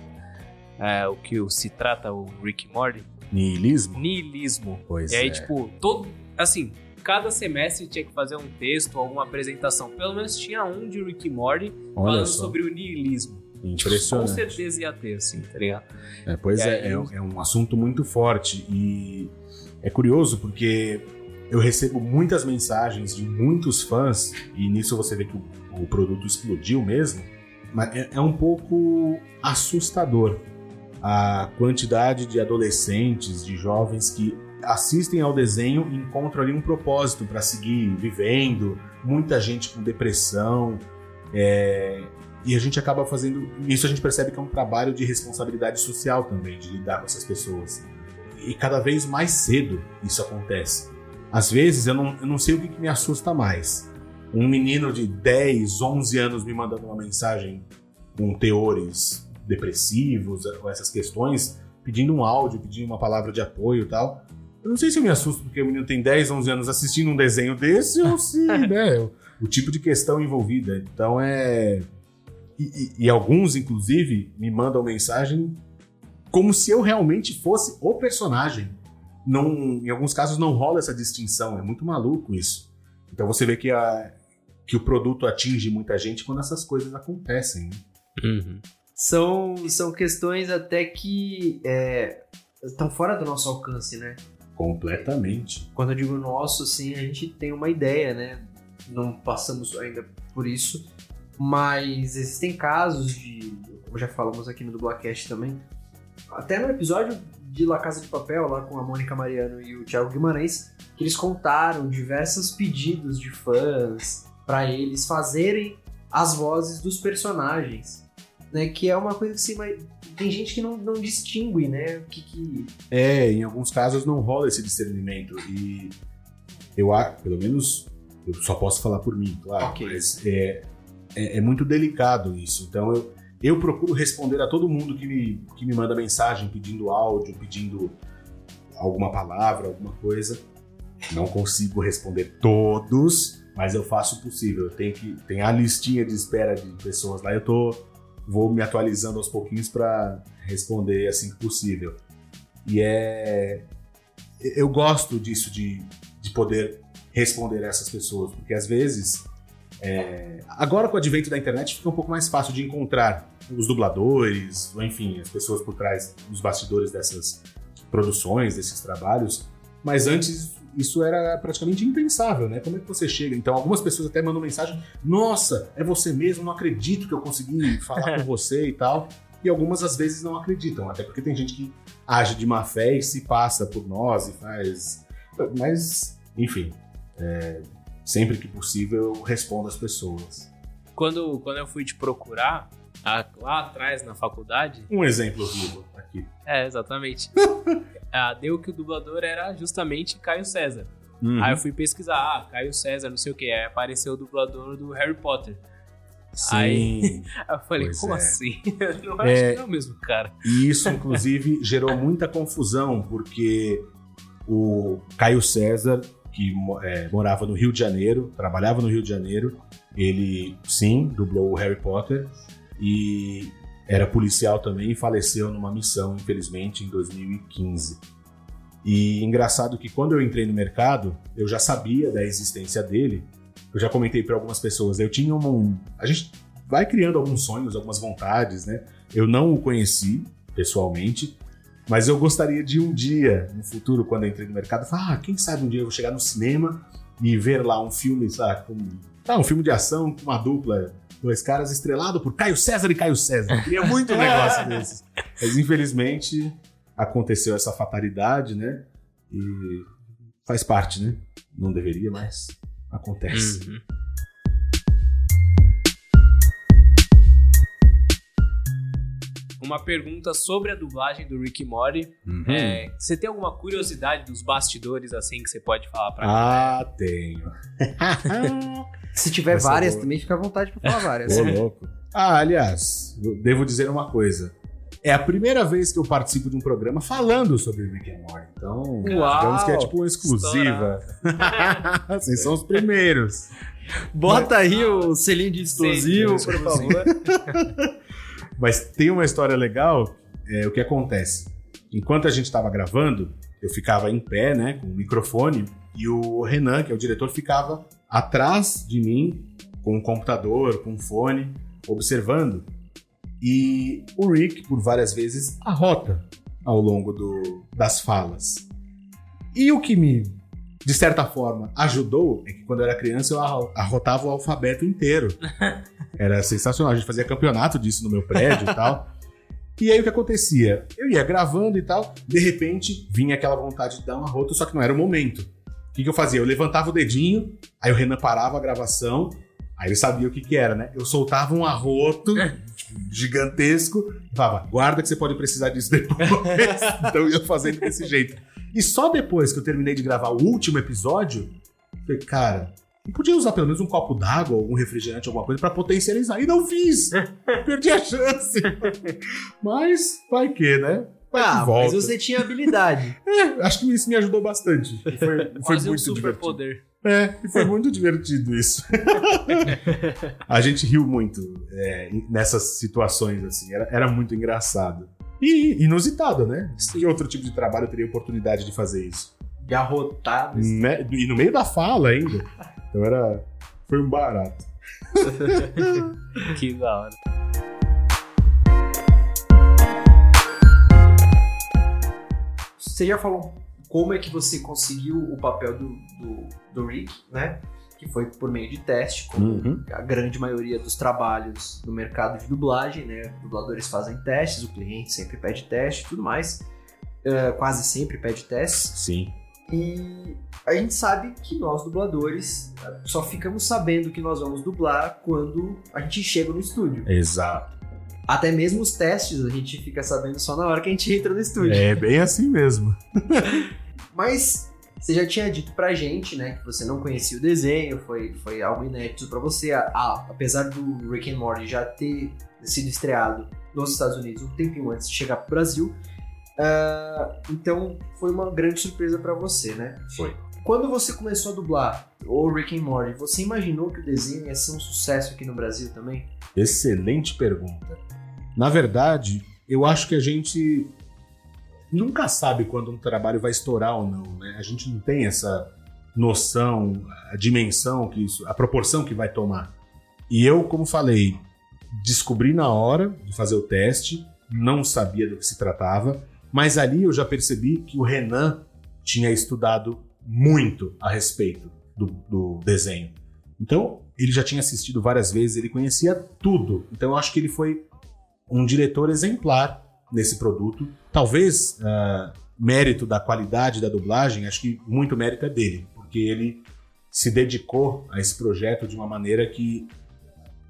É, o que se trata o Rick Morty? Nihilismo? Nihilismo. Pois e aí, é. tipo, todo. Assim, cada semestre tinha que fazer um texto, alguma apresentação. Pelo menos tinha um de Rick Morty Olha falando só. sobre o nihilismo. Impressionante. Com certeza ia ter, assim, tá ligado? É, pois é, aí- é, um- é um assunto muito forte e é curioso porque eu recebo muitas mensagens de muitos fãs e nisso você vê que o, o produto explodiu mesmo, mas é, é um pouco assustador a quantidade de adolescentes, de jovens que assistem ao desenho e encontram ali um propósito para seguir vivendo, muita gente com depressão, é, e a gente acaba fazendo. Isso a gente percebe que é um trabalho de responsabilidade social também, de lidar com essas pessoas. E cada vez mais cedo isso acontece. Às vezes eu não, eu não sei o que, que me assusta mais. Um menino de 10, 11 anos me mandando uma mensagem com teores depressivos, ou essas questões, pedindo um áudio, pedindo uma palavra de apoio e tal. Eu não sei se eu me assusto porque o menino tem 10, 11 anos assistindo um desenho desse ou se, [LAUGHS] né, o, o tipo de questão envolvida. Então é. E, e- e alguns, inclusive, me mandam mensagem como se eu realmente fosse o personagem. Não, em alguns casos não rola essa distinção, é muito maluco isso. Então você vê que, a, que o produto atinge muita gente quando essas coisas acontecem. né? São, são questões até que é, estão fora do nosso alcance, né? Completamente. Quando eu digo nosso, assim, a gente tem uma ideia, né? Não passamos ainda por isso, mas existem casos de, como já falamos aqui no Dublacast também, até no episódio de La Casa de Papel, lá com a Mônica Mariano e o Thiago Guimarães, que eles contaram diversos pedidos de fãs para eles fazerem as vozes dos personagens, né? Que é uma coisa que vai... tem gente que não, não distingue, né? O que, que É, em alguns casos não rola esse discernimento. E eu acho, pelo menos, eu só posso falar por mim, claro. Ok. Mas é, é, é muito delicado isso. Então eu, eu procuro responder a todo mundo que me, que me manda mensagem pedindo áudio, pedindo alguma palavra, alguma coisa. Não consigo responder todos, mas eu faço o possível. Eu tenho que tem a listinha de espera de pessoas lá. Eu tô vou me atualizando aos pouquinhos para responder assim que possível. E é eu gosto disso de, de poder responder a essas pessoas, porque às vezes é, agora com o advento da internet fica um pouco mais fácil de encontrar os dubladores, ou enfim, as pessoas por trás dos bastidores dessas produções, desses trabalhos. Mas antes isso era praticamente impensável, né? Como é que você chega? Então, algumas pessoas até mandam mensagem: Nossa, é você mesmo, não acredito que eu consegui falar com [LAUGHS] você e tal. E algumas às vezes não acreditam, até porque tem gente que age de má fé e se passa por nós e faz. Mas, enfim, é... sempre que possível eu respondo às pessoas. Quando, quando eu fui te procurar, lá atrás na faculdade. Um exemplo vivo aqui. É, exatamente. [LAUGHS] ah, deu que o dublador era justamente Caio César. Uhum. Aí eu fui pesquisar, ah, Caio César, não sei o que. Aí apareceu o dublador do Harry Potter. Sim. Aí [LAUGHS] eu falei, Pois como é. assim? [LAUGHS] Eu não acho É. que não é o mesmo cara. E isso, inclusive, gerou muita confusão, porque o Caio César, que é, morava no Rio de Janeiro, trabalhava no Rio de Janeiro, ele, sim, dublou o Harry Potter e era policial também e faleceu numa missão, infelizmente, em 2015. E engraçado que quando eu entrei no mercado, eu já sabia da existência dele. Eu já comentei para algumas pessoas, eu tinha um. A gente vai criando alguns sonhos, algumas vontades, né? Eu não o conheci pessoalmente, mas eu gostaria de um dia, no futuro, quando eu entrei no mercado, falar, ah, quem sabe um dia eu vou chegar no cinema e ver lá um filme, sabe, com, tá, um filme de ação com uma dupla, dois caras estrelado por Caio César e Caio César. Eu queria muito um [LAUGHS] negócio desses. Mas infelizmente aconteceu essa fatalidade, né? E faz parte, né? Não deveria, mas acontece. Uhum. Uma pergunta sobre a dublagem do Rick Mori. Uhum. É, você tem alguma curiosidade dos bastidores assim que você pode falar pra galera? Ah, tenho. [LAUGHS] Se tiver Essa é várias boa. também, fica à vontade pra falar várias. Ô, louco. Ah, aliás, devo dizer uma coisa. É a primeira vez que eu participo de um programa falando sobre Rick and Morty. Então, Uau! digamos que é tipo uma exclusiva. [LAUGHS] Vocês são os primeiros. Bota aí o selinho de explosivo, Sim, por exclusivo. favor. [LAUGHS] Mas tem uma história legal. É, o que acontece? Enquanto a gente estava gravando, eu ficava em pé, né, com o microfone, e o Renan, que é o diretor, ficava atrás de mim, com um computador, com um fone, observando. E o Rick, por várias vezes, arrota ao longo do- das falas. E o que me, de certa forma, ajudou é que quando eu era criança eu arro- arrotava o alfabeto inteiro. [LAUGHS] Era sensacional. A gente fazia campeonato disso no meu prédio e tal. E aí o que acontecia? Eu ia gravando e tal, de repente vinha aquela vontade de dar um arroto, só que não era o momento. O que, que eu fazia? Eu levantava o dedinho, aí o Renan parava a gravação, aí ele sabia o que, que era, né? Eu soltava um arroto tipo, gigantesco e falava, guarda que você pode precisar disso depois. [LAUGHS] então eu ia fazendo desse jeito. E só depois que eu terminei de gravar o último episódio, eu falei, cara, eu podia usar pelo menos um copo d'água ou um refrigerante, alguma coisa, pra potencializar. E não fiz! [LAUGHS] Perdi a chance! Mas vai que, né? Vai Ah, que mas você tinha habilidade. [LAUGHS] É, acho que isso me ajudou bastante. E Foi, foi Quase um muito divertido. superpoder. É, e foi muito divertido isso. [LAUGHS] a gente riu muito é, nessas situações, assim. Era, era muito engraçado. E inusitado, né? Que outro tipo de trabalho teria oportunidade de fazer isso? De arrotar. Né? E no meio da fala ainda. Então era. Foi um barato. [LAUGHS] que da hora. Você já falou como é que você conseguiu o papel do, do, do Rick, né? Que foi por meio de teste, como Uhum. a grande maioria dos trabalhos no mercado de dublagem, né? Dubladores fazem testes, o cliente sempre pede teste e tudo mais. Eh, quase sempre pede testes. Sim. E a gente sabe que nós, dubladores, só ficamos sabendo que nós vamos dublar quando a gente chega no estúdio. Exato. Até mesmo os testes a gente fica sabendo só na hora que a gente entra no estúdio. É bem assim mesmo. [LAUGHS] Mas Você já tinha dito pra gente, né, que você não conhecia o desenho, foi, foi algo inédito pra você, a- a- apesar do Rick and Morty já ter sido estreado nos Estados Unidos um tempinho antes de chegar pro Brasil. Ah, então foi uma grande surpresa pra você, né? Foi. Quando você começou a dublar o Rick and Morty, você imaginou que o desenho ia ser um sucesso aqui no Brasil também? Excelente pergunta. Na verdade, eu acho que a gente nunca sabe quando um trabalho vai estourar ou não, né? A gente não tem essa noção, a dimensão que isso, a proporção que vai tomar. E eu, como falei, descobri na hora de fazer o teste, não sabia do que se tratava, mas ali eu já percebi que o Renan tinha estudado muito a respeito do, do desenho. Então, ele já tinha assistido várias vezes, ele conhecia tudo. Então, eu acho que ele foi um diretor exemplar nesse produto. Talvez ah, mérito da qualidade da dublagem, acho que muito mérito é dele, porque ele se dedicou a esse projeto de uma maneira que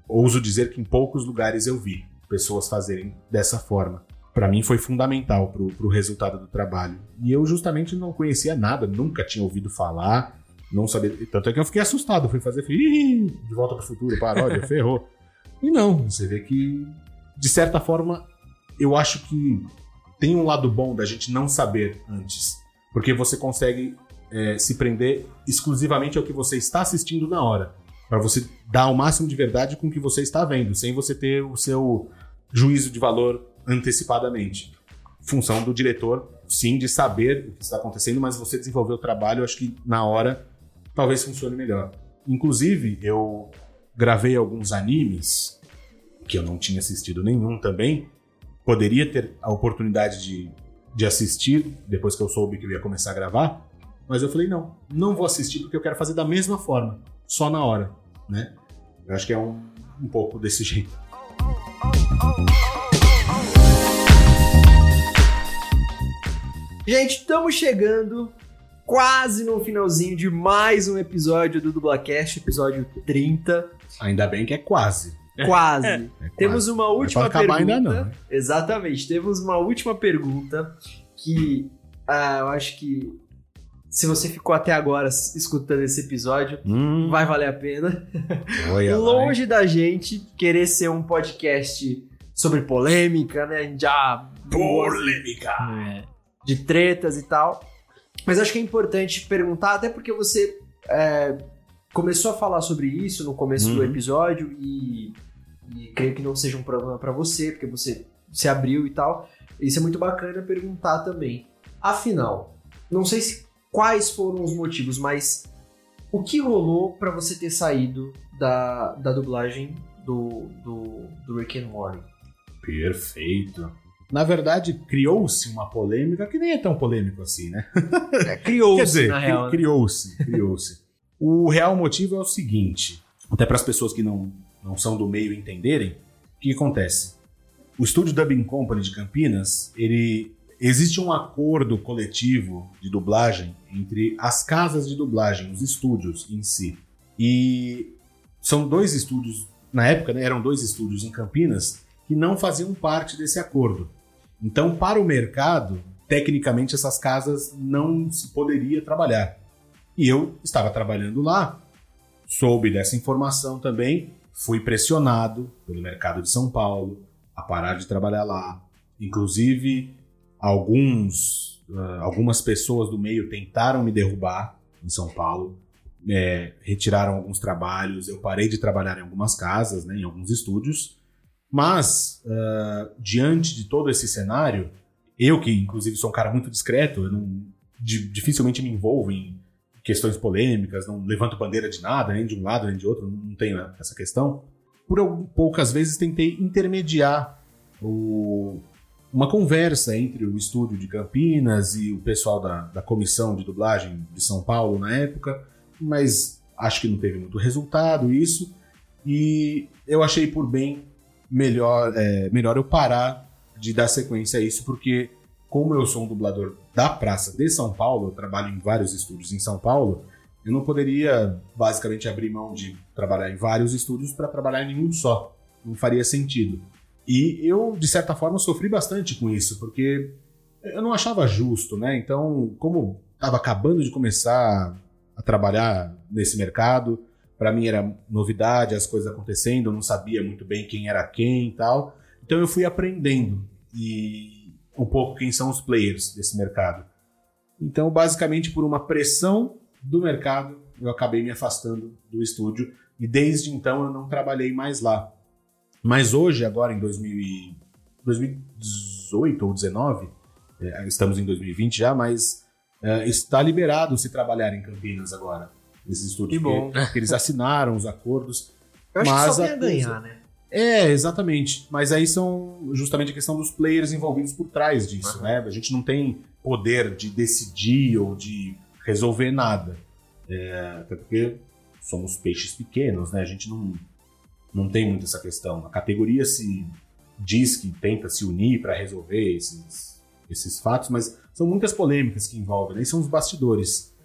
ouso dizer que em poucos lugares eu vi pessoas fazerem dessa forma. Para mim foi fundamental pro, pro resultado do trabalho. E eu justamente não conhecia nada, nunca tinha ouvido falar, não sabia. Tanto é que eu fiquei assustado, fui fazer, fui, "Ih, de volta pro futuro, paródia, [LAUGHS] ferrou. E não, você vê que, de certa forma, eu acho que tem um lado bom da gente não saber antes. Porque você consegue é, se prender exclusivamente ao que você está assistindo na hora. Para você dar o máximo de verdade com o que você está vendo, sem você ter o seu juízo de valor antecipadamente. Função do diretor, sim, de saber o que está acontecendo, mas você desenvolver o trabalho, eu acho que na hora talvez funcione melhor. Inclusive, eu gravei alguns animes que eu não tinha assistido nenhum também. Poderia ter a oportunidade de, de assistir depois que eu soube que eu ia começar a gravar, mas eu falei: não, não vou assistir porque eu quero fazer da mesma forma, só na hora, né? Eu acho que é um, um pouco desse [LAUGHS] jeito. Gente, estamos chegando quase no finalzinho de mais um episódio do Dublacast, episódio 30. Ainda bem que é quase. Quase. É quase. Temos uma é última pergunta. ainda não, né? Exatamente. Temos uma última pergunta que ah, eu acho que se você ficou até agora escutando esse episódio, Hum. vai valer a pena. Olha lá, Longe da gente querer ser um podcast sobre polêmica, né? A gente Já Polêmica! de tretas e tal. Mas acho que é importante perguntar, até porque você é, começou a falar sobre isso no começo do Uhum. episódio e, e creio que não seja um problema pra você, porque você se abriu e tal. Isso é muito bacana perguntar também. Afinal, não sei se quais foram os motivos, mas o que rolou pra você ter saído da, da dublagem do, do, do Rick and Morty? Perfeito. Na verdade, criou-se uma polêmica que nem é tão polêmico assim, né? criou-se, Quer dizer, na cri- real, né? criou-se, criou-se. O real motivo é o seguinte, até para as pessoas que não, não são do meio entenderem, o que acontece? O estúdio Dubbing Company de Campinas, ele existe um acordo coletivo de dublagem entre as casas de dublagem, os estúdios em si. E são dois estúdios, na época né, eram dois estúdios em Campinas que não faziam parte desse acordo. Então, para o mercado, tecnicamente essas casas não se poderia trabalhar. E eu estava trabalhando lá, soube dessa informação também, fui pressionado pelo mercado de São Paulo a parar de trabalhar lá. Inclusive, alguns, ah, algumas pessoas do meio tentaram me derrubar em São Paulo, é, retiraram alguns trabalhos, eu parei de trabalhar em algumas casas, né, em alguns estúdios, mas ah, diante de todo esse cenário, eu que inclusive sou um cara muito discreto, eu não, di- dificilmente me envolvo em questões polêmicas, não levanto bandeira de nada, nem de um lado nem de outro, não tenho essa questão. Por poucas vezes tentei intermediar o- uma conversa entre o estúdio de Campinas e o pessoal da, da comissão de dublagem de São Paulo na época, mas acho que não teve muito resultado isso, e eu achei por bem melhor, é, melhor eu parar de dar sequência a isso, porque como eu sou um dublador da Praça de São Paulo, eu trabalho em vários estúdios em São Paulo, eu não poderia basicamente abrir mão de trabalhar em vários estúdios para trabalhar em um só. Não faria sentido. E eu, de certa forma, sofri bastante com isso, porque eu não achava justo, né? Então, como estava acabando de começar a trabalhar nesse mercado. Para mim era novidade, as coisas acontecendo, eu não sabia muito bem quem era quem e tal. Então eu fui aprendendo e um pouco quem são os players desse mercado. Então, basicamente, por uma pressão do mercado, eu acabei me afastando do estúdio e desde então eu não trabalhei mais lá. Mas hoje, agora em 2000 e 2018 ou 2019, é, estamos em 2020 já, mas é, está liberado se trabalhar em Campinas agora. Nesses estúdios. Que bom. Porque, porque eles assinaram os acordos. Eu acho mas que só a coisa- ganhar, né? É, exatamente. Mas aí são justamente a questão dos players envolvidos por trás disso, né? A gente não tem poder de decidir ou de resolver nada. É, até porque somos peixes pequenos, né? A gente não, não tem muito essa questão. A categoria se diz que tenta se unir para resolver esses, esses fatos, mas são muitas polêmicas que envolvem, né? E são os bastidores.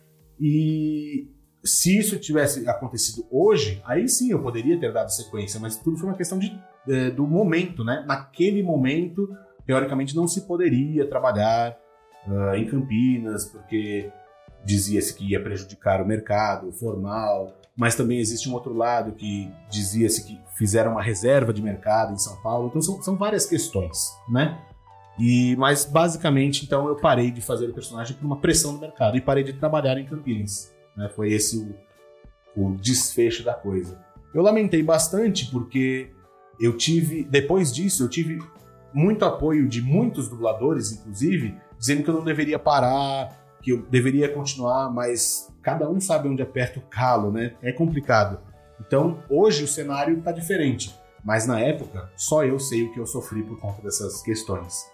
E se isso tivesse acontecido hoje, aí sim eu poderia ter dado sequência, mas tudo foi uma questão de, eh, do momento, né? Naquele momento, teoricamente, não se poderia trabalhar ah, em Campinas, porque dizia-se que ia prejudicar o mercado formal, mas também existe um outro lado que dizia-se que fizeram uma reserva de mercado em São Paulo, então são, são várias questões, né? E, mas basicamente, então, eu parei de fazer o personagem por uma pressão do mercado e parei de trabalhar em Campinas. Né? Foi esse o, o desfecho da coisa. Eu lamentei bastante porque eu tive, depois disso, eu tive muito apoio de muitos dubladores, inclusive, dizendo que eu não deveria parar, que eu deveria continuar, mas cada um sabe onde aperta o calo, né? É complicado. Então, hoje o cenário tá diferente, mas na época, só eu sei o que eu sofri por conta dessas questões.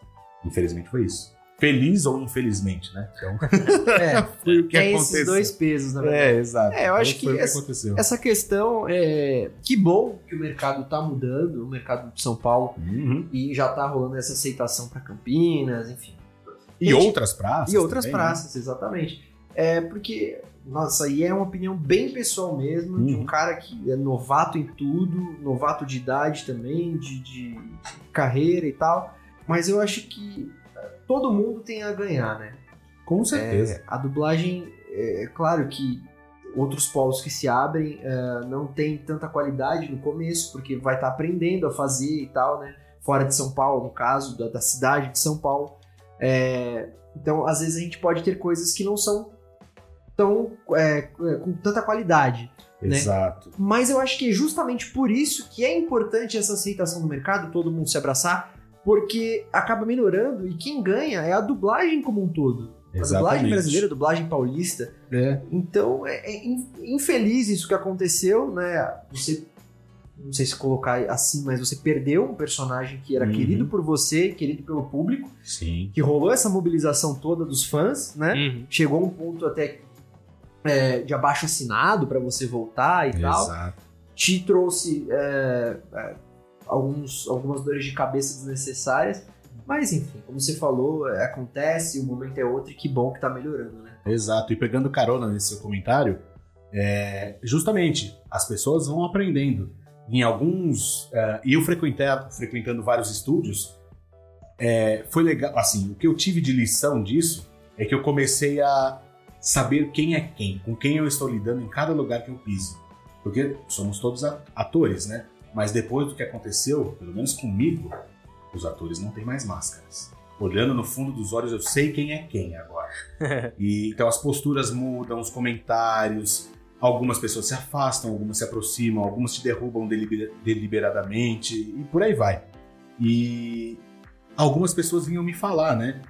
Infelizmente foi isso. Feliz ou infelizmente, né? Então, É, [LAUGHS] foi o que é aconteceu. esses dois pesos, na verdade. É, exato. É, eu acho que o que essa, aconteceu. essa questão é. Que bom que o mercado tá mudando, o mercado de São Paulo, Uhum. e já tá rolando essa aceitação para Campinas, enfim. E Gente, outras praças E outras também, né? praças, exatamente. É porque, nossa, aí é uma opinião bem pessoal mesmo, de um Uhum. cara que é novato em tudo, novato de idade também, de, de carreira e tal. Mas eu acho que todo mundo tem a ganhar, né? Com certeza. É, a dublagem, é claro que outros polos que se abrem é, não tem tanta qualidade no começo, porque vai estar aprendendo a fazer e tal, né? Fora de São Paulo, no caso, da, da cidade de São Paulo. É, então, às vezes, a gente pode ter coisas que não são tão é, com tanta qualidade. né? Exato. Mas eu acho que é justamente por isso que é importante essa aceitação no mercado, todo mundo se abraçar, porque acaba melhorando e quem ganha é a dublagem como um todo. A dublagem brasileira, a dublagem paulista. É. Então é, é in- infeliz isso que aconteceu, né? Você, não sei se colocar assim, mas você perdeu um personagem que era Uhum. querido por você, querido pelo público, Sim. que rolou essa mobilização toda dos fãs, né? Uhum. Chegou a um ponto até é, de abaixo assinado para você voltar e tal Exato. te trouxe é, é, alguns, algumas dores de cabeça desnecessárias. Mas enfim, como você falou, é, acontece, o momento é outro e que bom que tá melhorando, né? Exato. E pegando carona nesse seu comentário, é, justamente, as pessoas vão aprendendo. Em alguns. é, E eu frequentar, frequentando vários estúdios, é, foi legal. Assim, o que eu tive de lição disso é que eu comecei a saber quem é quem, com quem eu estou lidando em cada lugar que eu piso. Porque somos todos atores, né? Mas depois do que aconteceu, pelo menos comigo, os atores não têm mais máscaras. Olhando no fundo dos olhos, eu sei quem é quem agora. [LAUGHS] E, então as posturas mudam, os comentários, algumas pessoas se afastam, algumas se aproximam, algumas te derrubam deliber- deliberadamente e por aí vai. E algumas pessoas vinham me falar, né?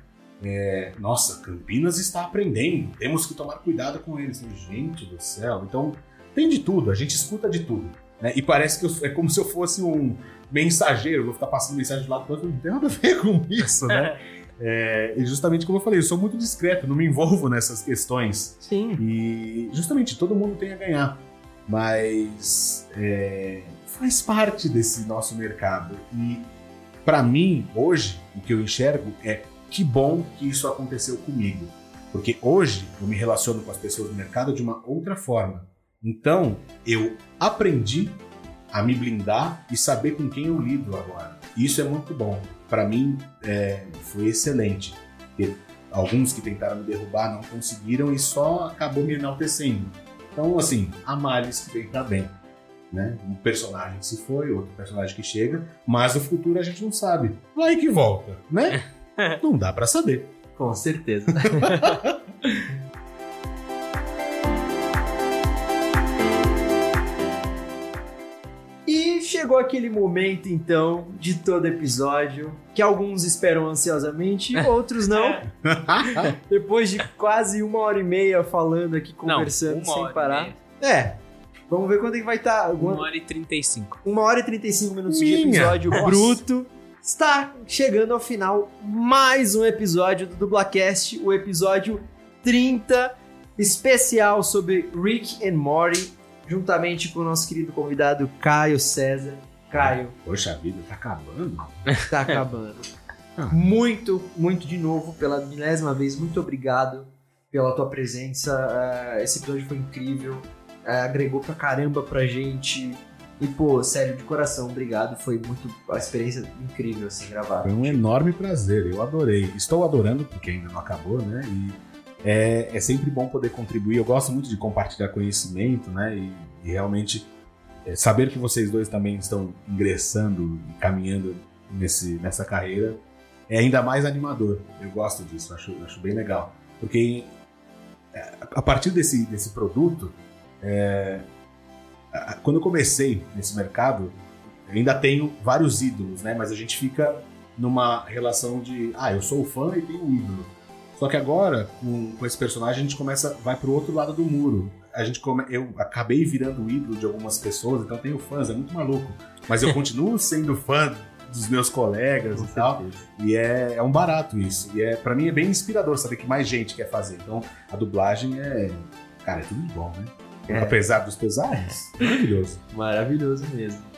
É, Nossa, Campinas está aprendendo, temos que tomar cuidado com eles. Gente do céu, então tem de tudo, a gente escuta de tudo. Né? E parece que eu- é como se eu fosse um mensageiro, vou ficar passando mensagem de lado para outro, não tem nada a ver [LAUGHS] com isso, né? [LAUGHS] É, e justamente como eu falei, eu sou muito discreto, não me envolvo nessas questões. Sim. E justamente todo mundo tem a ganhar. Mas é, faz parte desse nosso mercado. E para mim, hoje, o que eu enxergo é que bom que isso aconteceu comigo. Porque hoje eu me relaciono com as pessoas do mercado de uma outra forma. Então, eu aprendi a me blindar e saber com quem eu lido agora. Isso é muito bom. Para mim, é, foi excelente. Alguns que tentaram me derrubar não conseguiram e só acabou me enaltecendo. Então, assim, há males que vem pra bem. Né? Um personagem que se foi, outro personagem que chega, mas o futuro a gente não sabe. Vai que volta, né? [LAUGHS] não dá pra saber. Com certeza. [LAUGHS] chegou aquele momento, então, de todo episódio, que alguns esperam ansiosamente, [LAUGHS] outros não. [LAUGHS] Depois de quase uma hora e meia falando aqui, conversando uma sem hora e parar. meia. É. Vamos ver quando é que vai estar. Uma hora e 35. Uma hora e 35 minutos de Minha episódio nossa. bruto. Está chegando ao final mais um episódio do Dublacast, o episódio 30, especial sobre Rick and Morty, juntamente com o nosso querido convidado Caio César. Caio, Poxa vida, tá acabando? tá acabando. [LAUGHS] Muito, muito de novo, pela milésima vez, muito obrigado pela tua presença. eh, esse episódio foi incrível, eh, agregou pra caramba pra gente. E, pô, sério, de coração, obrigado. Foi muito. A experiência incrível, assim, gravar. Foi um enorme prazer, eu adorei. Estou adorando, porque ainda não acabou, né? E é, é sempre bom poder contribuir. Eu gosto muito de compartilhar conhecimento, né? E, e realmente é, saber que vocês dois também estão ingressando e caminhando nesse, nessa carreira é ainda mais animador. Eu gosto disso, acho, acho bem legal. Porque é, a partir desse, desse produto, é, quando eu comecei nesse mercado, eu ainda tenho vários ídolos, né? Mas a gente fica numa relação de, ah, eu sou fã e tenho um ídolo. Só que agora, com, com esse personagem, a gente começa, vai pro outro lado do muro. A gente come, eu acabei virando o ídolo de algumas pessoas, então eu tenho fãs, é muito maluco. Mas eu [LAUGHS] continuo sendo fã dos meus colegas e tal. E é, é um barato isso. E é, para mim é bem inspirador saber que mais gente quer fazer. Então a dublagem é. Cara, é tudo bom, né? É. Apesar dos pesares, maravilhoso. Maravilhoso mesmo.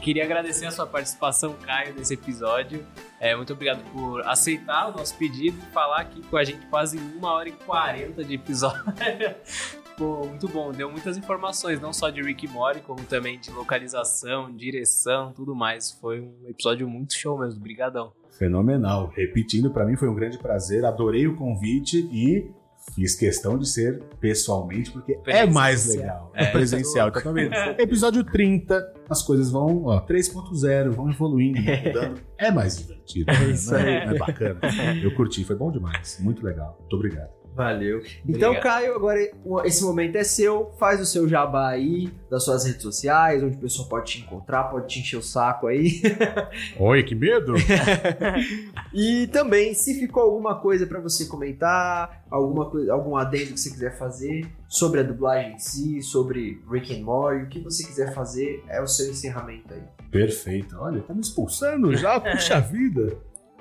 Queria agradecer a sua participação, Caio, nesse episódio. É, muito obrigado por aceitar o nosso pedido e falar aqui com a gente quase uma hora e quarenta de episódio. [LAUGHS] Pô, muito bom. Deu muitas informações, não só de Rick Morty, como também de localização, direção, tudo mais. Foi um episódio muito show mesmo. Brigadão. Fenomenal. Repetindo, para mim foi um grande prazer. Adorei o convite e fiz questão de ser pessoalmente, porque é mais legal. É, É, presencial. Então, tá vendo? Episódio 30, as coisas vão, ó, 3.0, vão evoluindo, vão mudando. É mais divertido. É né? isso Não aí. É, é bacana. Eu curti, foi bom demais. Muito legal. Muito obrigado. Valeu. Então, Obrigado. Caio, agora esse momento é seu. Faz o seu jabá aí, das suas redes sociais, onde o pessoal pode te encontrar, pode te encher o saco aí. [LAUGHS] Oi, que medo! [LAUGHS] E também, se ficou alguma coisa pra você comentar, alguma coisa, algum adendo que você quiser fazer sobre a dublagem em si, sobre Rick and Morty, o que você quiser fazer, é o seu encerramento aí. Perfeito. Olha, tá me expulsando já, [LAUGHS] puxa vida.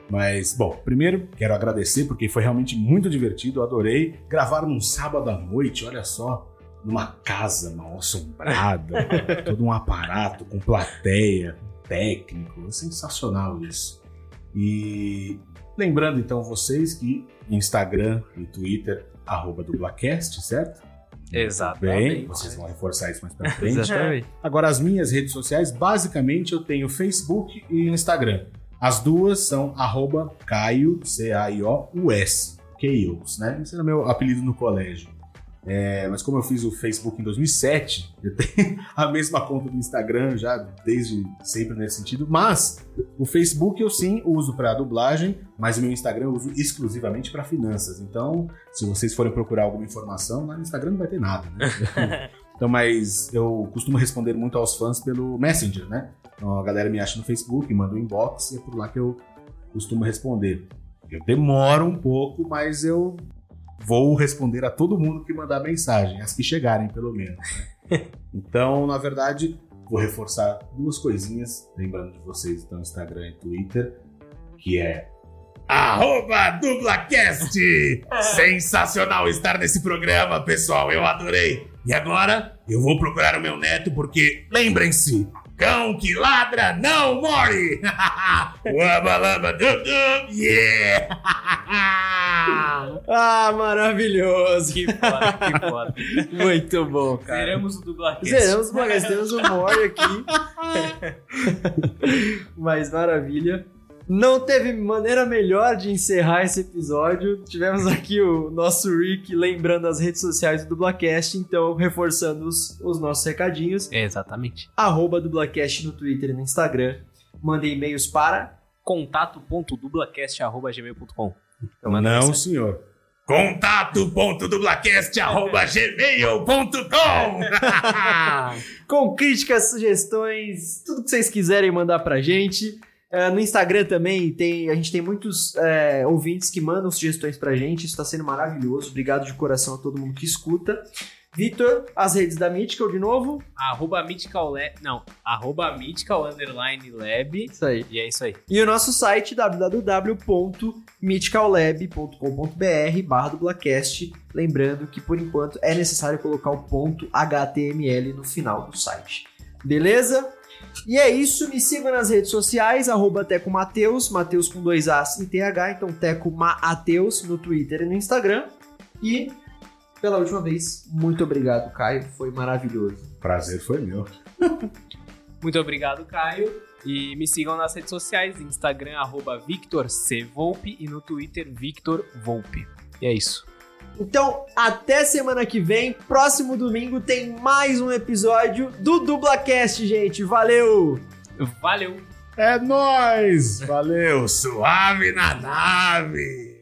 Mas, bom, primeiro quero agradecer porque foi realmente muito divertido, adorei. Gravar num sábado à noite, olha só, numa casa mal assombrada, [LAUGHS] todo um aparato com plateia, técnico, sensacional isso. E lembrando então vocês que Instagram e Twitter, arroba dublacast, certo? Exatamente. Bem, vocês vão reforçar isso mais pra frente. Exatamente. Agora, as minhas redes sociais, basicamente eu tenho Facebook e Instagram. As duas são arroba Caio, C-A-I-O-U-S, Chaos, né? Esse era meu apelido no colégio. É, mas como eu fiz o Facebook em 2007, eu tenho [LAUGHS] a mesma conta do Instagram já desde sempre nesse sentido. Mas o Facebook eu sim uso para dublagem, mas o meu Instagram eu uso exclusivamente para finanças. Então, se vocês forem procurar alguma informação, lá no Instagram não vai ter nada, né? [LAUGHS] Então, mas eu costumo responder muito aos fãs pelo Messenger, né? Então a galera me acha no Facebook, manda um inbox e é por lá que eu costumo responder. Eu demoro um pouco, mas eu vou responder a todo mundo que mandar mensagem, as que chegarem, pelo menos. né? [LAUGHS] então, na verdade, vou reforçar duas coisinhas, lembrando de vocês então Instagram e Twitter, que é Arroba DublaCast! Sensacional estar nesse programa, pessoal. Eu adorei. E agora eu vou procurar o meu neto, porque lembrem-se: cão que ladra não morre! [LAUGHS] Waba laba dub dub, yeah! [LAUGHS] Ah, maravilhoso! Que foda, que foda. [LAUGHS] Muito bom, cara. Zeramos o dublacast. Zeramos, mas temos um Mori aqui. Mas maravilha. Não teve maneira melhor de encerrar esse episódio. Tivemos aqui o nosso Rick lembrando as redes sociais do Dublacast, então reforçando os, os nossos recadinhos. Exatamente. Arroba Dublacast no Twitter e no Instagram. Mandem e-mails para contato.dublacast.gmail.com Não, senhor. Contato.dublacast.gmail.com [LAUGHS] com críticas, sugestões, tudo que vocês quiserem mandar pra gente. É, no Instagram também tem, a gente tem muitos é, ouvintes que mandam sugestões pra gente, isso tá sendo maravilhoso. Obrigado de coração a todo mundo que escuta. Vitor, as redes da Mythical de novo. Arroba Mythical Lab. Não, arroba Mythical Underline Lab. Isso aí. E é isso aí. E o nosso site www.mythicallab.com.br barra dublacast. Lembrando que por enquanto é necessário colocar o ponto HTML no final do site. Beleza? E é isso, me sigam nas redes sociais, arroba Teco Mateus, Mateus com dois As e TH, então Teco Mateus no Twitter e no Instagram. E, pela última vez, muito obrigado, Caio, foi maravilhoso. Prazer foi meu. [LAUGHS] Muito obrigado, Caio. E me sigam nas redes sociais, Instagram, arroba Victor C. Volpe e no Twitter, Victor Volpe. E é isso. Então, até semana que vem. Próximo domingo tem mais um episódio do Dublacast, gente. Valeu! Valeu! É nóis! Valeu! Suave na nave!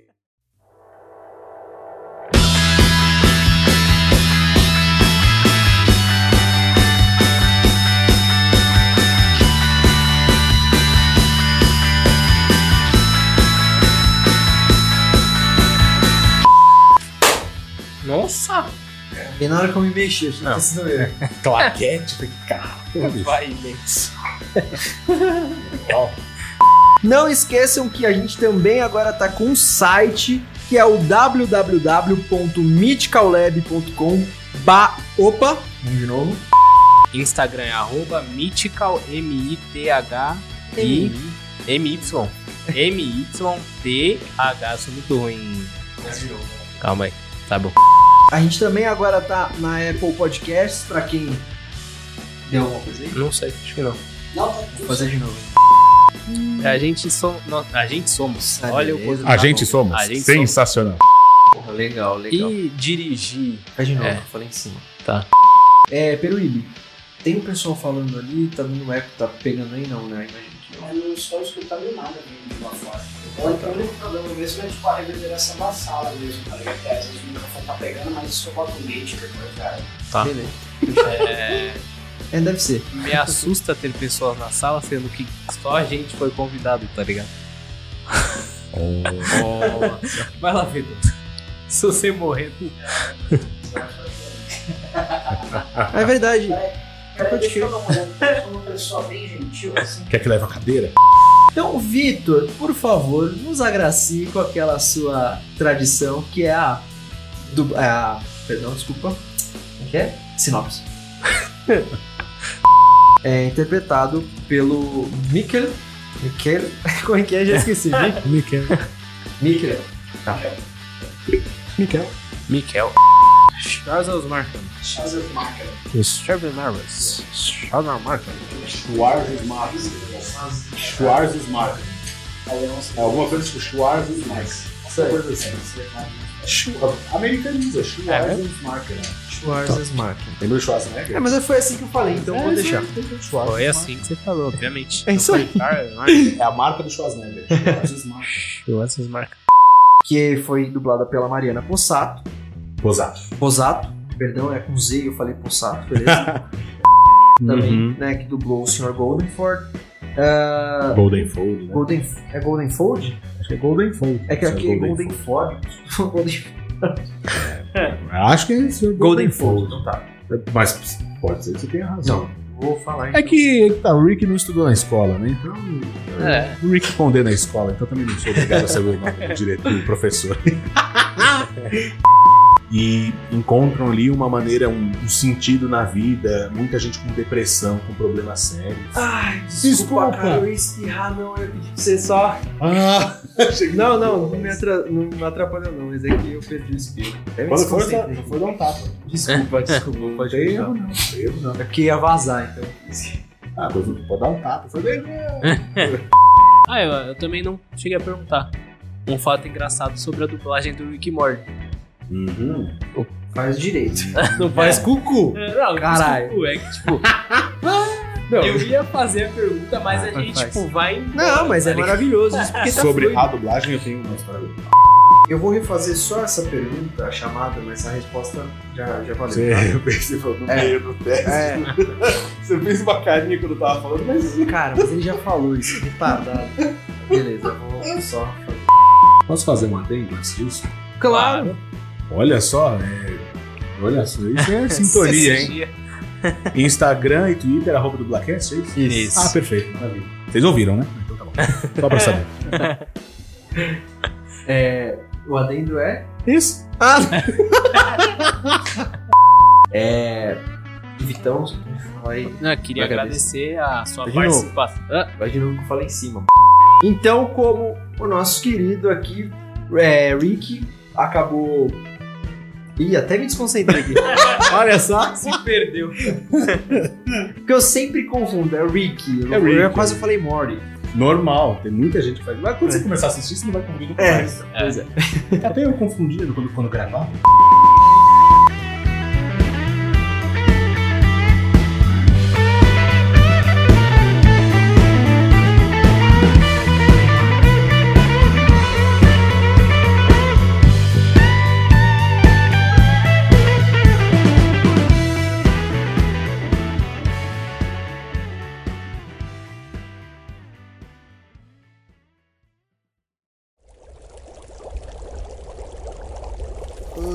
Nossa! E na hora que eu me mexi, achei que sido eu. [LAUGHS] Claquete, foi caralho. Vai, Lex. Não esqueçam que a gente também agora tá com um site que é o www.mythicallab.com ba... Opa, vamos de novo. Instagram é arroba Mythical, M-I-T-H-I M-Y. M-Y-T-H. Sou muito ruim. Calma aí. Tá bom. A gente também agora tá na Apple Podcasts, pra quem deu alguma coisa aí. Não sei, acho que não. Não, vou fazer de novo. A gente, so... no- a gente somos. Ah, Olha beleza. o A gente somos. A gente Sensacional. Porra, legal, legal. E dirigir. Faz de novo, É. falei em cima. Tá. É, Peruíbe, tem um pessoal falando ali, tá dando eco, tá pegando aí não, né? Imagina que não. Eu não estou escutando nada vindo de lá fora. Ou então o único problema mesmo é tipo a reverberação da sala mesmo, tá ligado? Que às vezes o microfone tá pegando, mas isso eu boto um gate depois, cara. Tá. Beleza. É, É, deve ser. me assusta ter pessoas na sala, sendo que só a gente foi convidado, tá ligado? Nossa. [LAUGHS] Vai lá, Vitor. Se você morrer, tu... É verdade. Peraí, Pode deixa eu dar uma olhada, eu sou uma pessoa bem gentil, assim. Quer que leve a cadeira? Então, Vitor, por favor, nos agracie com aquela sua tradição que é a. Du... é a perdão, desculpa. Como que é? Sinopse. [LAUGHS] é interpretado pelo Mikkel. Mikkel. [LAUGHS] Como é que é? Já esqueci. Miquel. Mikkel. Tá. Miquel. Mikel. Charles Markham. Shazam Marker. Charles Marcus. Charles Markham. Schwarzsmark. Schwarzsmark. É alguma coisa tipo Schwarzsmark. Essa coisa assim. Americaniza, Schwarzsmark. né? Schwarzsmark. Lembra o Schwarzenegger? É, mas foi assim que eu falei, então eu vou deixar. Foi assim que você falou, obviamente. É isso aí. Charles [LAUGHS] Markham. É a marca do Schwarzenegger. Schwarzsmark. Charles Markham. Que foi dublada pela Mariana Possato. Posato. Posato, perdão, é com Z, eu falei Possato, beleza? [LAUGHS] Também, Uhum. né, que dublou o Sr. Goldenford. Ah, Golden Fold, né? Golden, é Goldenfold? Acho que é Golden Fold. É que aqui é Golden Goldenford. Golden, [LAUGHS] Acho que é Sr. Goldenfold, então tá. Mas pode ser que você tenha razão. Não, vou falar É então. que tá, o Rick não estudou na escola, né? Então. É. O Rick condena a escola, então também não sou obrigado a saber o nome do diretor, do professor. [LAUGHS] e encontram ali uma maneira, um, um sentido na vida. Muita gente com depressão, com problemas sérios. Ai, desculpa, Desculpa. cara, eu ia espirrar, não, eu pedi pra você só... Ah! [LAUGHS] Não, não, não me, atra... não atrapalhou não, mas é que eu perdi o espirro. Até me Quando for, desconcentrei. for dar um tapa. Desculpa, [LAUGHS] desculpa, Não pode erro, não. Não erro, não. É porque ia vazar, então. Ah, pode, pode dar um tapa. Foi bem. [LAUGHS] Ah, eu, eu também não cheguei a perguntar. Um fato engraçado sobre a dublagem do Rick Morty. Uhum. Faz direito. [LAUGHS] Não faz cucu. É, Não, Caralho. Cucu, é que, tipo... [LAUGHS] Eu ia fazer a pergunta, mas a gente, faz. tipo, vai... Não, mas é maravilhoso isso porque tá Sobre fluido. a dublagem, eu tenho uma história. Eu vou refazer só essa pergunta, a chamada, mas a resposta já, já valeu. Você, tá? eu pensei falou, no É. meio do teste. É. [LAUGHS] Você fez uma carinha quando eu tava falando, mas. Cara, mas ele já falou isso, retardado. Beleza, eu vou só fazer. Posso fazer um adendo antes disso? Claro. Olha só, é... olha só, isso é [LAUGHS] sintonia, hein? Instagram e Twitter, arroba do Blackcast, é isso? Isso. Ah, perfeito, maravilha. Vocês ouviram, né? Então tá bom. Só pra saber. [LAUGHS] É, o adendo é. Isso. Ah! [LAUGHS] é. Vitão, aí? Não, eu queria Vai agradecer a sua Vai participação. Ah, Vai de novo que eu falei em cima. Então, como o nosso querido aqui, é, Rick, acabou. Ih, até me desconcentrei aqui. [LAUGHS] Olha só. se perdeu. Porque eu sempre confundo, é Rick. É eu, Rick. eu quase falei Mori. Normal, tem muita gente que faz. Mas quando você começar a assistir, você não vai confundir nunca É, mais. pois é. Até eu confundia quando, quando gravava.